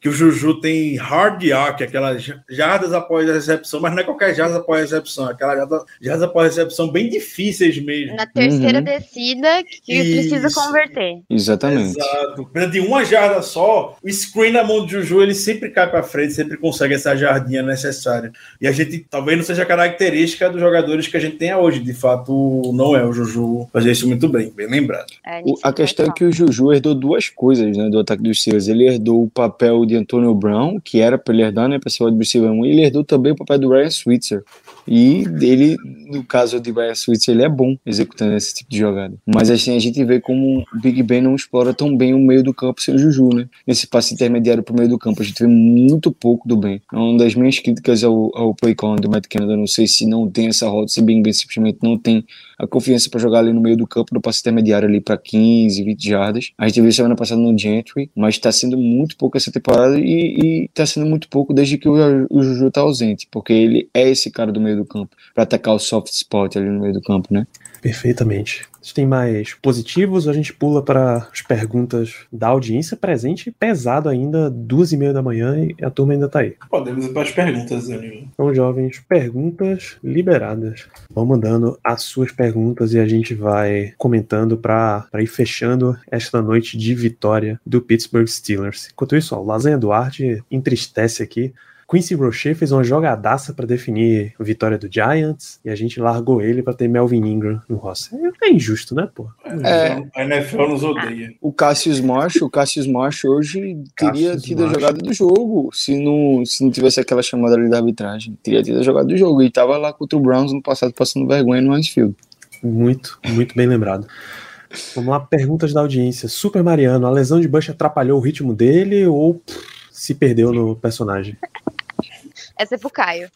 Que o Juju tem hard yak, aquelas jardas após a recepção, mas não é qualquer jardas após a recepção, aquelas jardas, jardas após a recepção bem difíceis mesmo. Na terceira Uhum. descida que precisa Isso. converter. Exatamente. Exato. Precisa De uma jarda só, o screen na mão do Juju, ele sempre cai para frente, sempre consegue essa jardinha necessária. E a gente talvez não seja característica dos jogadores que a gente tem hoje. De fato, não é o Juju fazer isso muito bem, bem lembrado. É, O- a ele questão é que o Juju herdou duas coisas né, do ataque dos Steelers. Ele herdou o papel de Antonio Brown, que era para ele herdar, né, para ser o wide receiver 1, e ele herdou também o papel do Ryan Switzer. E ele, no caso de Ryan Switzer, ele é bom executando esse tipo de jogada. Mas assim, a gente vê como o Big Ben não explora tão bem o meio do campo sem o Juju, né? Nesse passe intermediário para o meio do campo, a gente vê muito pouco do Ben. É uma das minhas críticas ao, ao play do Matt Canada. Não sei se não tem essa rota, se Big Ben simplesmente não tem a confiança para jogar ali no meio do campo, no passe intermediário ali para 15, 20 jardas. A gente viu semana passada no Gentry, mas está sendo muito pouco essa temporada e, está sendo muito pouco desde que o, o Juju tá ausente, porque ele é esse cara do meio do campo para atacar o soft spot ali no meio do campo, né? Perfeitamente. Se tem mais positivos, a gente pula para as perguntas da audiência presente, pesado ainda, duas e meia da manhã e a turma ainda tá aí. Podemos ir para as perguntas, Danilo. Então, jovens, perguntas liberadas. Vão mandando as suas perguntas e a gente vai comentando para ir fechando esta noite de vitória do Pittsburgh Steelers. Enquanto isso, ó, o Lasanha Duarte entristece aqui. Quincy Rocher fez uma jogadaça para definir a vitória do Giants e a gente largou ele para ter Melvin Ingram no roster. É injusto, né, pô? É. A NFL nos odeia. O Cassius Marshall, o Cassius Marshall hoje teria Cassius tido a Marshall. jogada do jogo, se não, se não tivesse aquela chamada ali da arbitragem. Teria tido a jogada do jogo. E tava lá contra o Browns no passado passando vergonha no Mansfield. Muito, muito bem lembrado. Vamos lá, perguntas da audiência. Super Mariano, a lesão de Bush atrapalhou o ritmo dele ou pff, se perdeu no personagem? Essa é pro Caio.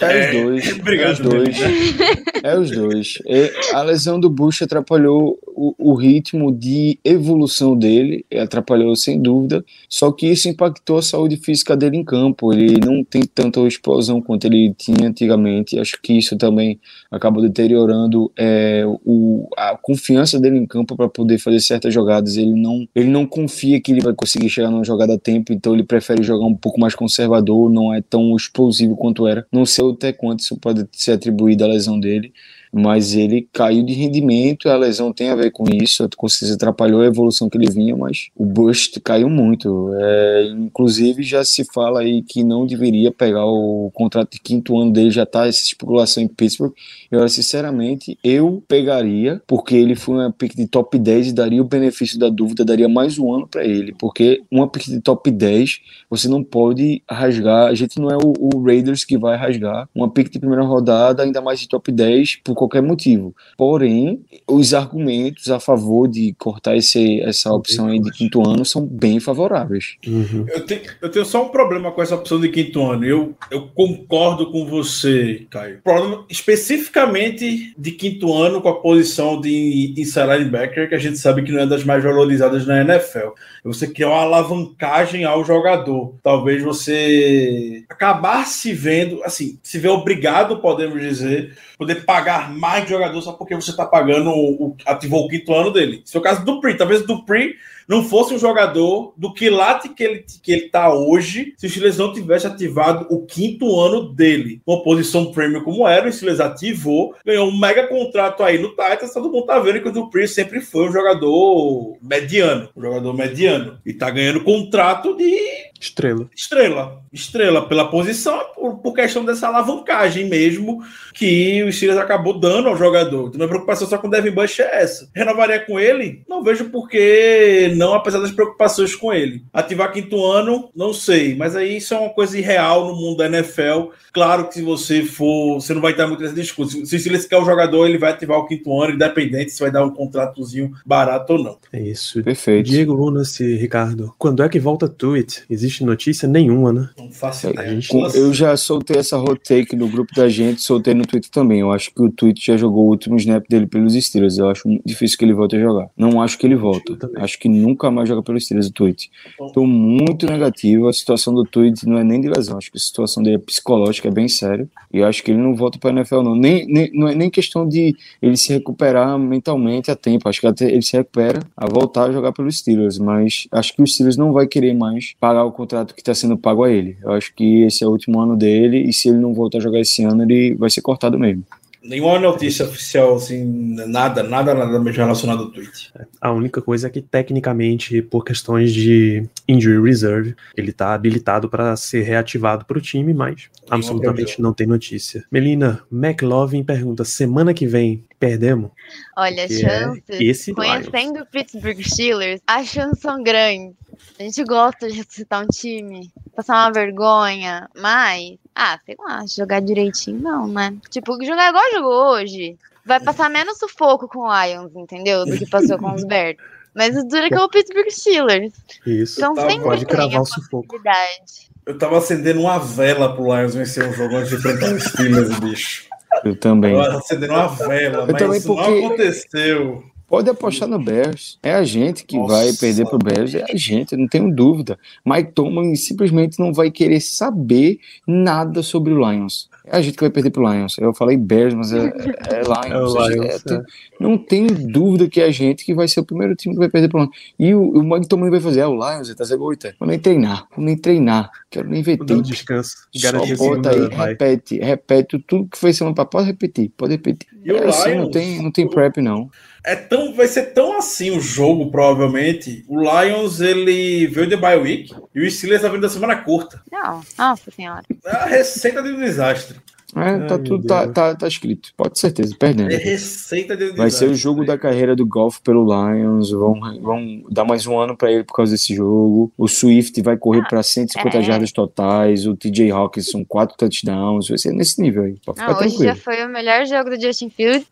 É, os dois. obrigado, é os dois. É os dois. É, a lesão do Bush atrapalhou o o, o ritmo de evolução dele atrapalhou sem dúvida, só que isso impactou a saúde física dele em campo. Ele não tem tanta explosão quanto ele tinha antigamente. Acho que isso também acabou deteriorando é, o, a confiança dele em campo para poder fazer certas jogadas. Ele não, ele não confia que ele vai conseguir chegar numa jogada a tempo, então ele prefere jogar um pouco mais conservador, não é tão explosivo quanto era. Não sei até quanto isso pode ser atribuído à lesão dele mas ele caiu de rendimento, a lesão tem a ver com isso, com certeza atrapalhou a evolução que ele vinha, mas o bust caiu muito. É, inclusive já se fala aí que não deveria pegar o contrato de quinto ano dele, já tá essa especulação em Pittsburgh. Eu, sinceramente, eu pegaria, porque ele foi uma pick de top 10 e daria o benefício da dúvida, daria mais um ano para ele, porque uma pick de top 10 você não pode rasgar, a gente não é o, o Raiders que vai rasgar uma pick de primeira rodada, ainda mais de top 10, por qualquer motivo. Porém, os argumentos a favor de cortar esse, essa opção aí de quinto ano são bem favoráveis. Uhum. Eu tenho, eu tenho só um problema com essa opção de quinto ano. Eu, eu concordo com você, Caio. Problema especificamente de quinto ano com a posição de inside linebacker, que a gente sabe que não é das mais valorizadas na NFL. Você quer uma alavancagem ao jogador. Talvez você acabar se vendo, assim, se vê obrigado, podemos dizer, poder pagar mais jogador só porque você está pagando o, o, ativou o quinto ano dele. Se é o caso do Pri, talvez do Pri não fosse um jogador do quilate que ele que ele tá hoje, se o Steelers não tivesse ativado o quinto ano dele. Uma posição premium como era, o Steelers ativou, ganhou um mega contrato aí no Titans, todo mundo tá vendo que o Dupree sempre foi um jogador mediano, um jogador mediano, e tá ganhando contrato de Estrela. estrela, estrela pela posição, por, por questão dessa alavancagem mesmo que o Steelers acabou dando ao jogador. Então, minha preocupação só com o Devin Bush é essa. Renovaria com ele? Não vejo por que não, apesar das preocupações com ele. Ativar quinto ano? Não sei, mas aí isso é uma coisa irreal no mundo da NFL. Claro que se você for, você não vai estar muito nesse discurso. Se o Steelers quer o jogador, ele vai ativar o quinto ano, independente se vai dar um contratozinho barato ou não. É isso. Perfeito. Diego Lunas e Ricardo, quando é que volta Tweet? Existe notícia nenhuma, né? Não faço A ideia. gente- Com- Eu já soltei essa hot take no grupo da gente, soltei no Twitter também. Eu acho que o Twitter já jogou o último snap dele pelos Steelers. Eu acho muito difícil que ele volte a jogar. Não acho que ele volta. Acho que nunca mais joga pelos Steelers o Twitter. Tô muito negativo. A situação do Twitter não é nem de lesão. Acho que a situação dele é psicológica, é bem sério. E eu acho que ele não volta pra NFL, não. Nem, nem, não é nem questão de ele se recuperar mentalmente a tempo. Acho que até ele se recupera a voltar a jogar pelos Steelers. Mas acho que o Steelers não vai querer mais pagar o contrato que está sendo pago a ele. Eu acho que esse é o último ano dele. E se ele não voltar a jogar esse ano, ele vai ser cortado mesmo. Nenhuma notícia oficial, assim, nada, nada, nada mesmo relacionado ao tweet. A única coisa é que, tecnicamente, por questões de injury reserve, ele tá habilitado para ser reativado para o time, mas absolutamente previsão. não tem notícia. Melina, McLovin pergunta: semana que vem perdemos? Olha, Que é chances. esse Lions. Conhecendo o Pittsburgh Steelers, as chances são grandes. A gente gosta de ressuscitar um time, passar uma vergonha, mas, ah, sei lá, jogar direitinho não, né? Tipo, jogar igual jogou hoje, vai passar menos sufoco com o Lions, entendeu? Do que passou com os Bears. Mas o duro é que é o Pittsburgh Steelers. Isso. Então Tá, sempre Pode tem cravar a o sufoco. possibilidade. Eu tava acendendo uma vela pro Lions vencer um jogo antes de enfrentar os Steelers, bicho. Eu também. Eu tava acendendo uma vela, mas também isso porque- não aconteceu. Pode apostar no Bears. É a gente que Nossa. vai perder pro Bears. É a gente, não tenho dúvida. Mike Tomlin simplesmente não vai querer saber nada sobre o Lions. É a gente que vai perder pro Lions. Eu falei Bears, mas é, é Lions. É o Lions, É, tem- é. Não tenho dúvida que é a gente que vai ser o primeiro time que vai perder pro Lions. E o, o Mike Tomlin vai fazer, é o Lions, ele tá oito. Vou nem treinar, vou nem treinar. Quero nem ver tempo. descanso. Só bota aí, repete, repete tudo que foi semana passada. Pode repetir, pode repetir. E o É assim, não Lions? tem, não tem prep, não. É tão, vai ser tão assim o jogo, provavelmente. O Lions, ele veio de bye week e o Steelers tá vindo da semana curta. Não, nossa senhora. É a receita de um desastre. É, Ai, tá tudo tá, tá, tá escrito. Pode ter certeza, perdendo. É receita de um Vai ser desastre. o jogo da carreira do golf pelo Lions. Vão, vão dar mais um ano pra ele por causa desse jogo. O Swift vai correr pra 150 é. jardas totais. O TJ Hawkinson, quatro touchdowns. Vai ser nesse nível aí. Pode ficar Não, hoje tranquilo. já foi o melhor jogo do Justin Fields.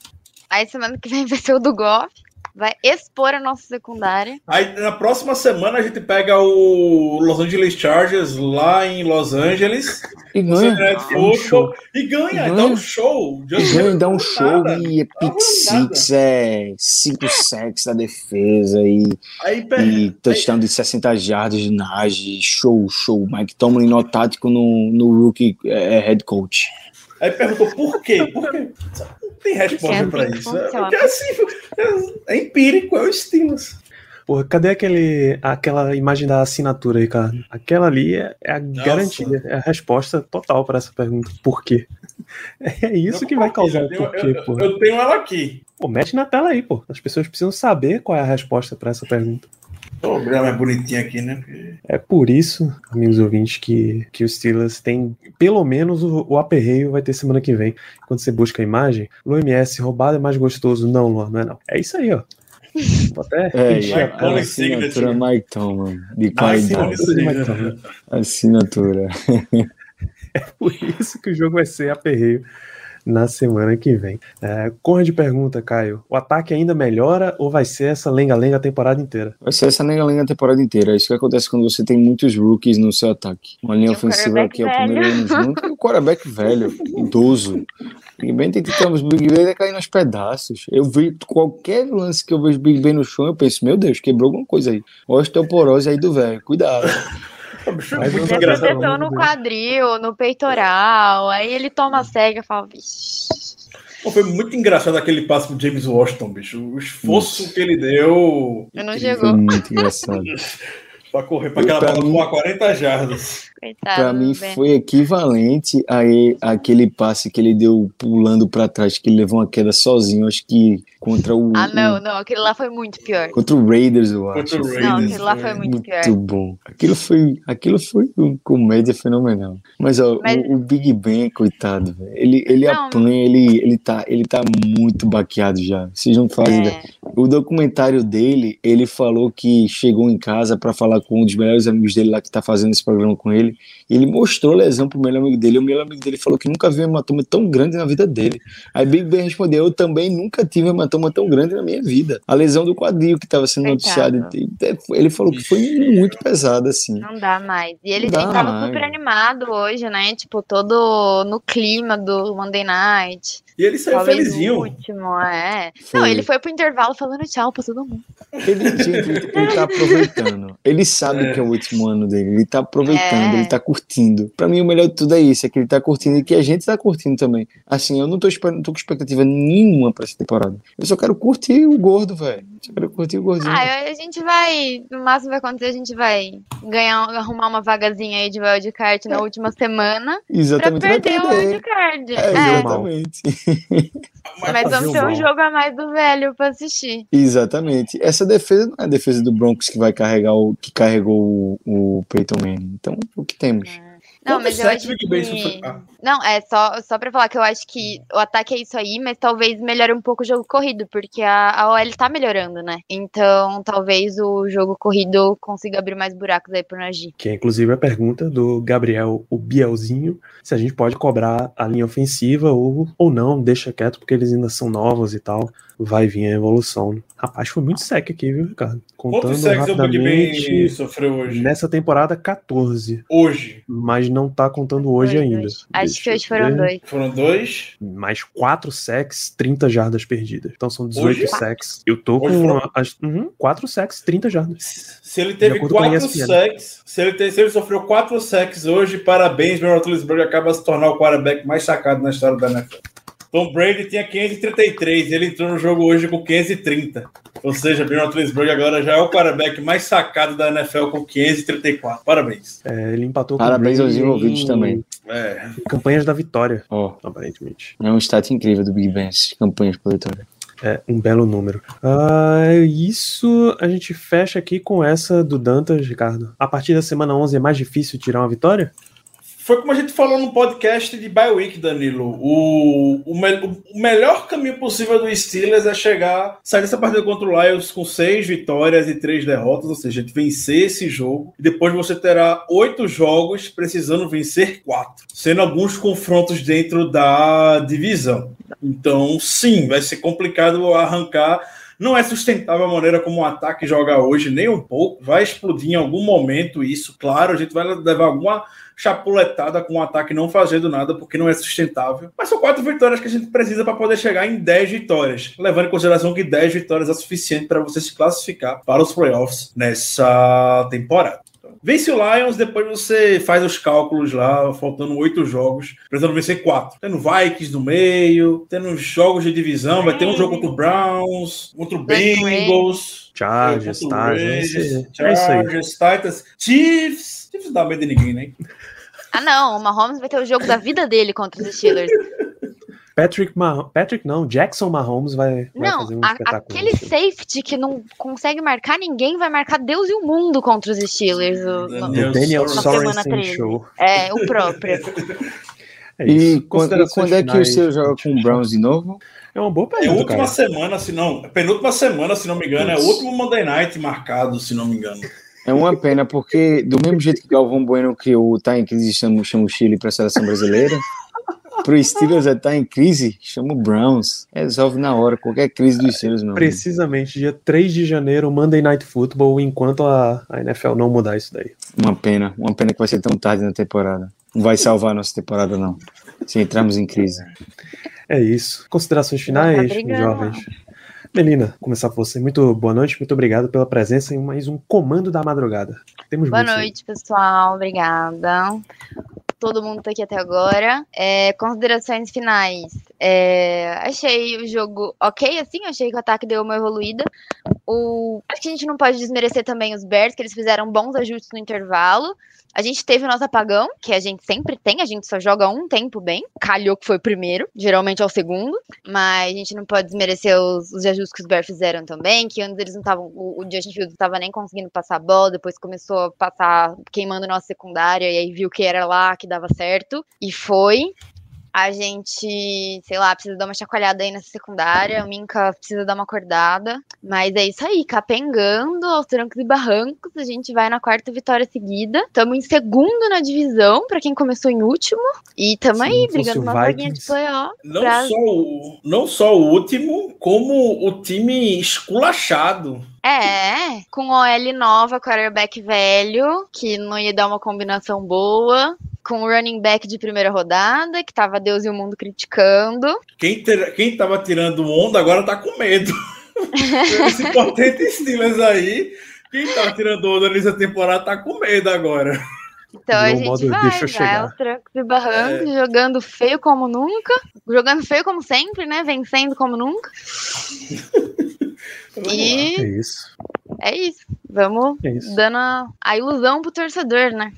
Aí semana que vem vai ser o do Goff. vai expor a nossa secundária. Aí na próxima semana a gente pega o Los Angeles Chargers lá em Los Angeles. E ganha. É um Football, e ganha, E dá um show. E ganha, dá um show nada. e é pick six, é 5 sacks da defesa e, Aí, per- e touchdown de 60 jardas de Najee, show, show. Mike Tomlin no tático no, no rookie é, é, head coach. Aí perguntou por quê? Por quê? Não tem resposta assim isso. É, é assim, é, é empírico, é o Steelers. Porra, cadê aquele, aquela imagem da assinatura, Ricardo? Aquela ali é, é a garantia, é a resposta total para essa pergunta. Por quê? É isso que vai causar o eu, porquê, eu, pô. eu tenho ela aqui. Pô, mete na tela aí, pô. As pessoas precisam saber qual é a resposta para essa pergunta. Abrir mais bonitinha aqui, né? É por isso, amigos ouvintes, que, que os Steelers tem pelo menos o, o aperreio vai ter semana que vem. Quando você busca a imagem, Lu MS, roubado é mais gostoso. Não, Luan, não é não. É isso aí, ó. Vou até É, encher a a, Tony a assinatura. Mike Tomlin, de Ah, qualidade. sim, Mas tá, Assinatura. Por isso que o jogo vai ser aperreio na semana que vem. É, Conrad pergunta, Caio: o ataque ainda melhora ou vai ser essa lenga-lenga a temporada inteira? Vai ser essa lenga-lenga a temporada inteira. É isso que acontece quando você tem muitos rookies no seu ataque. Uma linha ofensiva que é o primeiro velho. ano junto e o quarterback velho, idoso. Big Ben tem que ter os Big Ben caindo aos pedaços. Eu vi qualquer lance que eu vejo Big Ben no chão, eu penso, meu Deus, quebrou alguma coisa aí. Osteoporose aí do velho, cuidado. É Mas muito Tem engraçado. no quadril, no peitoral. Aí ele toma cega e fala, vixi. Pô, foi muito engraçado aquele passe pro James Washington, bicho. O esforço que ele deu Eu não Foi chegou. muito engraçado. pra correr pra aquela bola com a 40 jardas. Coitado. Pra mim Ben. foi equivalente a aquele passe que ele deu pulando pra trás, que ele levou uma queda sozinho, acho que contra o, Ah, não, o- não. Aquele lá foi muito pior. contra o Raiders, eu acho. Contra o Não, Raiders, aquele lá foi foi muito, Muito pior. bom. Aquilo foi, aquilo foi uma comédia fenomenal. Mas, ó, Mas- o, o Big Ben, coitado, velho, ele, ele Não. apanha, ele, ele, tá, ele tá muito baqueado já. Vocês não fazem ideia. É, O documentário dele, ele falou que chegou em casa pra falar com um dos melhores amigos dele lá que tá fazendo esse programa com ele. E ele mostrou lesão pro melhor amigo dele. E o melhor amigo dele falou que nunca viu um hematoma tão grande na vida dele. Aí Big Ben respondeu: Eu também nunca tive um hematoma tão grande na minha vida. A lesão do quadril que tava sendo noticiada. Ele falou que foi muito pesada, assim. não dá mais. E ele, Não dá ele tava mais. super animado hoje, né? Tipo, todo no clima do Monday Night. E ele saiu Talvez o felizinho. último, é. Foi. Não, ele foi pro intervalo falando tchau pra todo mundo. Ele, gente, ele, tá aproveitando. Ele sabe que é o último ano dele. Ele tá aproveitando, É. ele tá curtindo. Pra mim, o melhor de tudo é isso: é que ele tá curtindo e que a gente tá curtindo também. Assim, eu não tô, não tô com expectativa nenhuma pra essa temporada. Eu só quero curtir o gordo, velho. Só quero curtir o gordinho. Ah, a gente vai. No máximo vai acontecer, a gente vai ganhar, arrumar uma vagazinha aí de wildcard na última semana pra Exatamente, vai perder o perder. wildcard. É, É, exatamente. Mas vamos ter um jogo a mais do velho pra assistir. Exatamente. Essa defesa não é a defesa do Broncos que vai carregar o que carregou o, o Peyton Manning. Então, o que temos? Não, mas eu acho que... Ah. Não, é só, só pra falar que eu acho que o ataque é isso aí, mas talvez melhore um pouco o jogo corrido, porque a, a OL tá melhorando, né? Então, talvez o jogo corrido consiga abrir mais buracos aí pro Najee. Que é inclusive a pergunta do Gabriel, o Bielzinho, se a gente pode cobrar a linha ofensiva ou, ou não, deixa quieto, porque eles ainda são novos e tal. Vai vir a evolução. Rapaz, foi muito sec aqui, viu, Ricardo? Contando Quantos sacks o Big Ben rapidamente, sofreu hoje? nessa temporada 14, Hoje. mas não tá contando hoje Dois, ainda. dois. Acho que hoje foram ver. dois. Foram dois. Mais 4 sacks, 30 jardas perdidas. Então são 18 Hoje? sacks. Eu tô Hoje com foram- as, uhum, 4 sacks, 30 jardas. Se ele teve quatro sacks, se ele, te- se ele sofreu quatro sacks hoje, parabéns, Ben Roethlisberger acaba se tornar o quarterback mais sacado na história da NFL. Tom Brady tinha 533, ele entrou no jogo hoje com 530. Ou seja, Ben Roethlisberger agora já é o quarterback mais sacado da NFL com 534. Parabéns. É, ele empatou com o Parabéns aos envolvidos em também. É, Campanhas da vitória, Ó, aparentemente. é um stat incrível do Big Ben, campanhas para vitória. É um belo número. Ah, isso a gente fecha aqui com essa do Dantas, Ricardo. A partir da semana 11 é mais difícil tirar uma vitória? Foi como a gente falou no podcast de Bye Week, Danilo. O, o, me- o melhor caminho possível do Steelers é chegar, sair dessa partida contra o Lions com seis vitórias e três derrotas, ou seja, vencer esse jogo. E depois você terá oito jogos precisando vencer quatro, sendo alguns confrontos dentro da divisão. Então, sim, vai ser complicado arrancar Não é sustentável a maneira como o ataque joga hoje, nem um pouco. Vai explodir em algum momento isso, claro. A gente vai levar alguma chapuletada com o ataque não fazendo nada, porque não é sustentável. Mas são quatro vitórias que a gente precisa para poder chegar em 10 vitórias. Levando em consideração que 10 vitórias é suficiente para você se classificar para os playoffs nessa temporada. Vence o Lions, depois você faz os cálculos lá, faltando oito jogos, precisando vencer quatro. Tendo Vikings no meio, tendo jogos de divisão, vai ter um jogo contra o Browns, contra o Bengals. Chargers, Titans. É. Chargers, Titans, Chiefs. Chiefs não dá medo de ninguém, né? Ah, não, o Mahomes vai ter o jogo da vida dele contra os Steelers. Patrick, Mah Patrick não, Jackson Mahomes vai, vai Não, fazer um a- espetáculo. aquele safety que não consegue marcar ninguém vai marcar Deus e o mundo contra os Steelers. o- Daniel Na semana Sorensen 13. Show. É, o próprio. É E quando, e quando é que o seu joga com o Browns de novo? É uma boa É a pergunta, última cara. semana, se não. Penúltima semana, se não me engano. É o último Monday Night marcado, se não me engano. É uma pena, porque do mesmo jeito que Galvão Bueno criou o Tá em Crise chama o Chile para a seleção brasileira, pro Steelers é Tá em Crise, chama o Browns. Resolve na hora, qualquer crise do Steelers, meu amigo. Precisamente, dia 3 de janeiro, Monday Night Football, enquanto a, a NFL não mudar isso daí. Uma pena, uma pena que vai ser tão tarde na temporada. Não vai salvar a nossa temporada, não. Se entrarmos em crise. É isso. Considerações Tá finais, brigando. jovens. Melina, começar por você. Muito boa noite, muito obrigado pela presença em mais um Comando da Madrugada. Temos Boa muitos aí. noite, pessoal. Obrigada. Todo mundo tá aqui até agora. É, considerações finais. É, achei o jogo ok, assim. Achei que o ataque deu uma evoluída. O, acho que a gente não pode desmerecer também os Bears, que eles fizeram bons ajustes no intervalo. A gente teve o nosso apagão, que a gente sempre tem, a gente só joga um tempo bem. Calhou que foi o primeiro, geralmente é o segundo. Mas a gente não pode desmerecer os, os ajustes que os Bears fizeram também, que antes eles não estavam. O, o Justin Fields não estava nem conseguindo passar a bola, depois começou a passar queimando nossa secundária, e aí viu que era lá que dava certo. E foi. A gente, sei lá, precisa dar uma chacoalhada aí nessa secundária. O Minka precisa dar uma acordada. Mas é isso aí, capengando aos trancos e barrancos. A gente vai na quarta vitória seguida. Estamos em segundo na divisão, pra quem começou em último. E estamos aí, brigando o uma vaguinha de playoff. Não, Pra- só o, não só o último, como o time esculachado. É, com OL nova, quarterback velho, que não ia dar uma combinação boa. Com o running back de primeira rodada, que tava Deus e o mundo criticando. Quem, ter, quem tava tirando onda agora tá com medo. Esse potente Steelers aí, quem tava tirando onda nessa temporada tá com medo agora. Então a gente vai, "Deixa vai chegar". aos trancos e barrancos, jogando feio como nunca. Jogando feio como sempre, né? Vencendo como nunca. E É isso. é isso. Vamos É isso. dando a, a ilusão pro torcedor, né?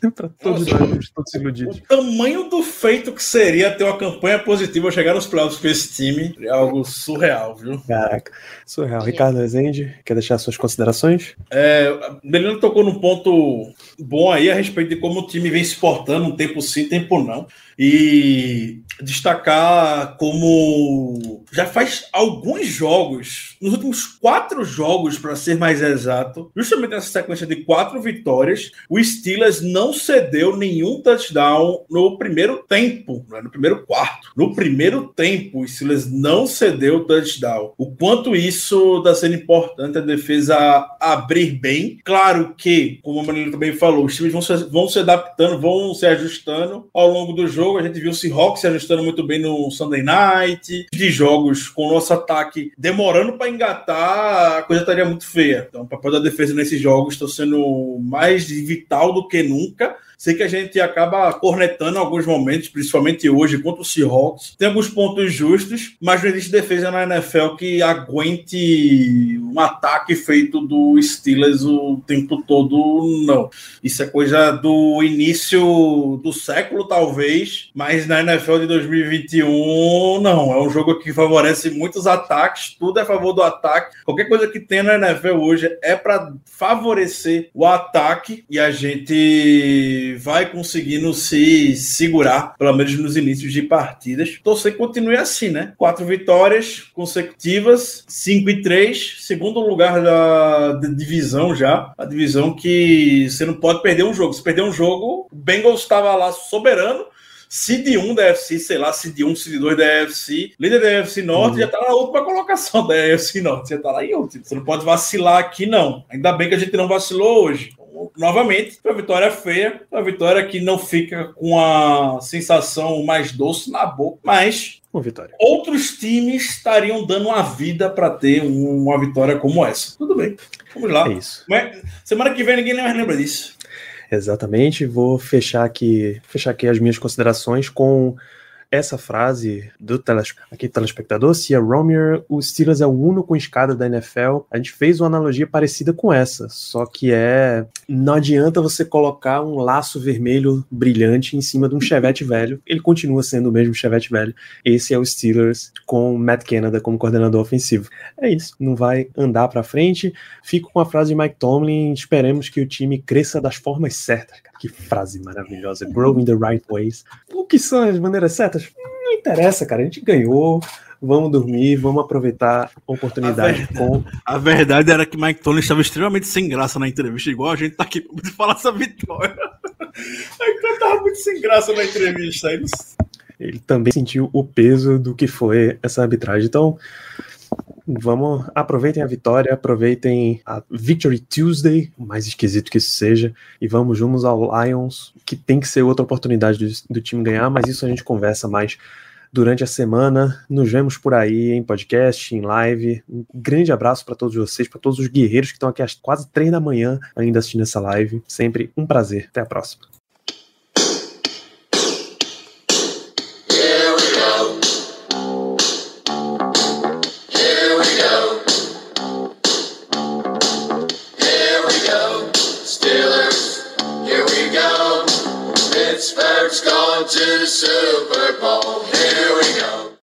pra todos Nossa. nós, estamos todos O iludidos. tamanho do feito que seria ter uma campanha positiva chegar nos playoffs com esse time é algo surreal, viu? Caraca, surreal. Ricardo Rezende, quer deixar suas considerações? É, Melina tocou num ponto bom aí a respeito de como o time vem se portando, um tempo sim, tempo não. E destacar como já faz alguns jogos, nos últimos quatro jogos, para ser mais exato, justamente nessa sequência de quatro vitórias, o Steelers não cedeu nenhum touchdown no primeiro tempo, né, no primeiro quarto. No primeiro tempo, o Steelers não cedeu touchdown. O quanto isso está sendo importante a defesa abrir bem. Claro que, como a Manila também falou, os times vão se, vão se adaptando, vão se ajustando ao longo do jogo. A gente viu o Seahawks se ajustando muito bem no Sunday Night. De jogos com o nosso ataque demorando para engatar, a coisa estaria muito feia. Então, o papel da defesa nesses jogos está sendo mais vital do que nunca. Sei que a gente acaba cornetando alguns momentos, principalmente hoje contra o Seahawks. Tem alguns pontos justos, mas não existe defesa na NFL que aguente um ataque feito do Steelers o tempo todo, não. Isso é coisa do início do século, talvez, mas na NFL de 2021, não. É um jogo que favorece muitos ataques, tudo é a favor do ataque. Qualquer coisa que tem na NFL hoje é para favorecer o ataque e a gente vai conseguindo se segurar, pelo menos nos inícios de partidas. Torcer que continue assim, né? Quatro vitórias consecutivas, 5 e 3, segundo lugar da, da divisão já. A divisão que você não pode perder um jogo. Se perder um jogo, o Bengals estava lá soberano. Seed 1 da FC, sei lá, Seed 1, Seed 2 da FC, líder da FC Norte, Uhum. já tá na última colocação da FC Norte, já tá lá em último. Você não pode vacilar aqui, não. Ainda bem que a gente não vacilou hoje. Novamente, foi uma vitória feia, uma vitória que não fica com a sensação mais doce na boca, mas Uma vitória. outros times estariam dando uma vida para ter um- uma vitória como essa. Tudo bem, vamos lá. É isso. Mas semana que vem ninguém mais lembra disso. Exatamente. Vou fechar aqui, fechar aqui as minhas considerações com essa frase do teles, aqui, telespectador. Se a Romier, o Steelers é o único com escada da NFL. A gente fez uma analogia parecida com essa, só que é não adianta você colocar um laço vermelho brilhante em cima de um Chevette velho. Ele continua sendo o mesmo Chevette velho. Esse é o Steelers com Matt Canada como coordenador ofensivo. É isso. Não vai andar para frente. Fico com a frase de Mike Tomlin. Esperemos que o time cresça das formas certas. Que frase maravilhosa. Grow in the right ways. O que são as maneiras certas? Não interessa, cara. A gente ganhou. Vamos dormir, vamos aproveitar a oportunidade com. A verdade era que Mike Tony estava extremamente sem graça na entrevista, igual a gente tá aqui pra falar essa vitória. Mike Tony tava muito sem graça na entrevista. Não- Ele também sentiu o peso do que foi essa arbitragem. Então, vamos. Aproveitem a vitória, aproveitem a Victory Tuesday, o mais esquisito que isso seja, e vamos juntos ao Lions, que tem que ser outra oportunidade do, do time ganhar, mas isso a gente conversa mais durante a semana. Nos vemos por aí em podcast, em live. Um grande abraço para todos vocês, para todos os guerreiros que estão aqui às quase três da manhã ainda assistindo essa live. Sempre um prazer. Até a próxima.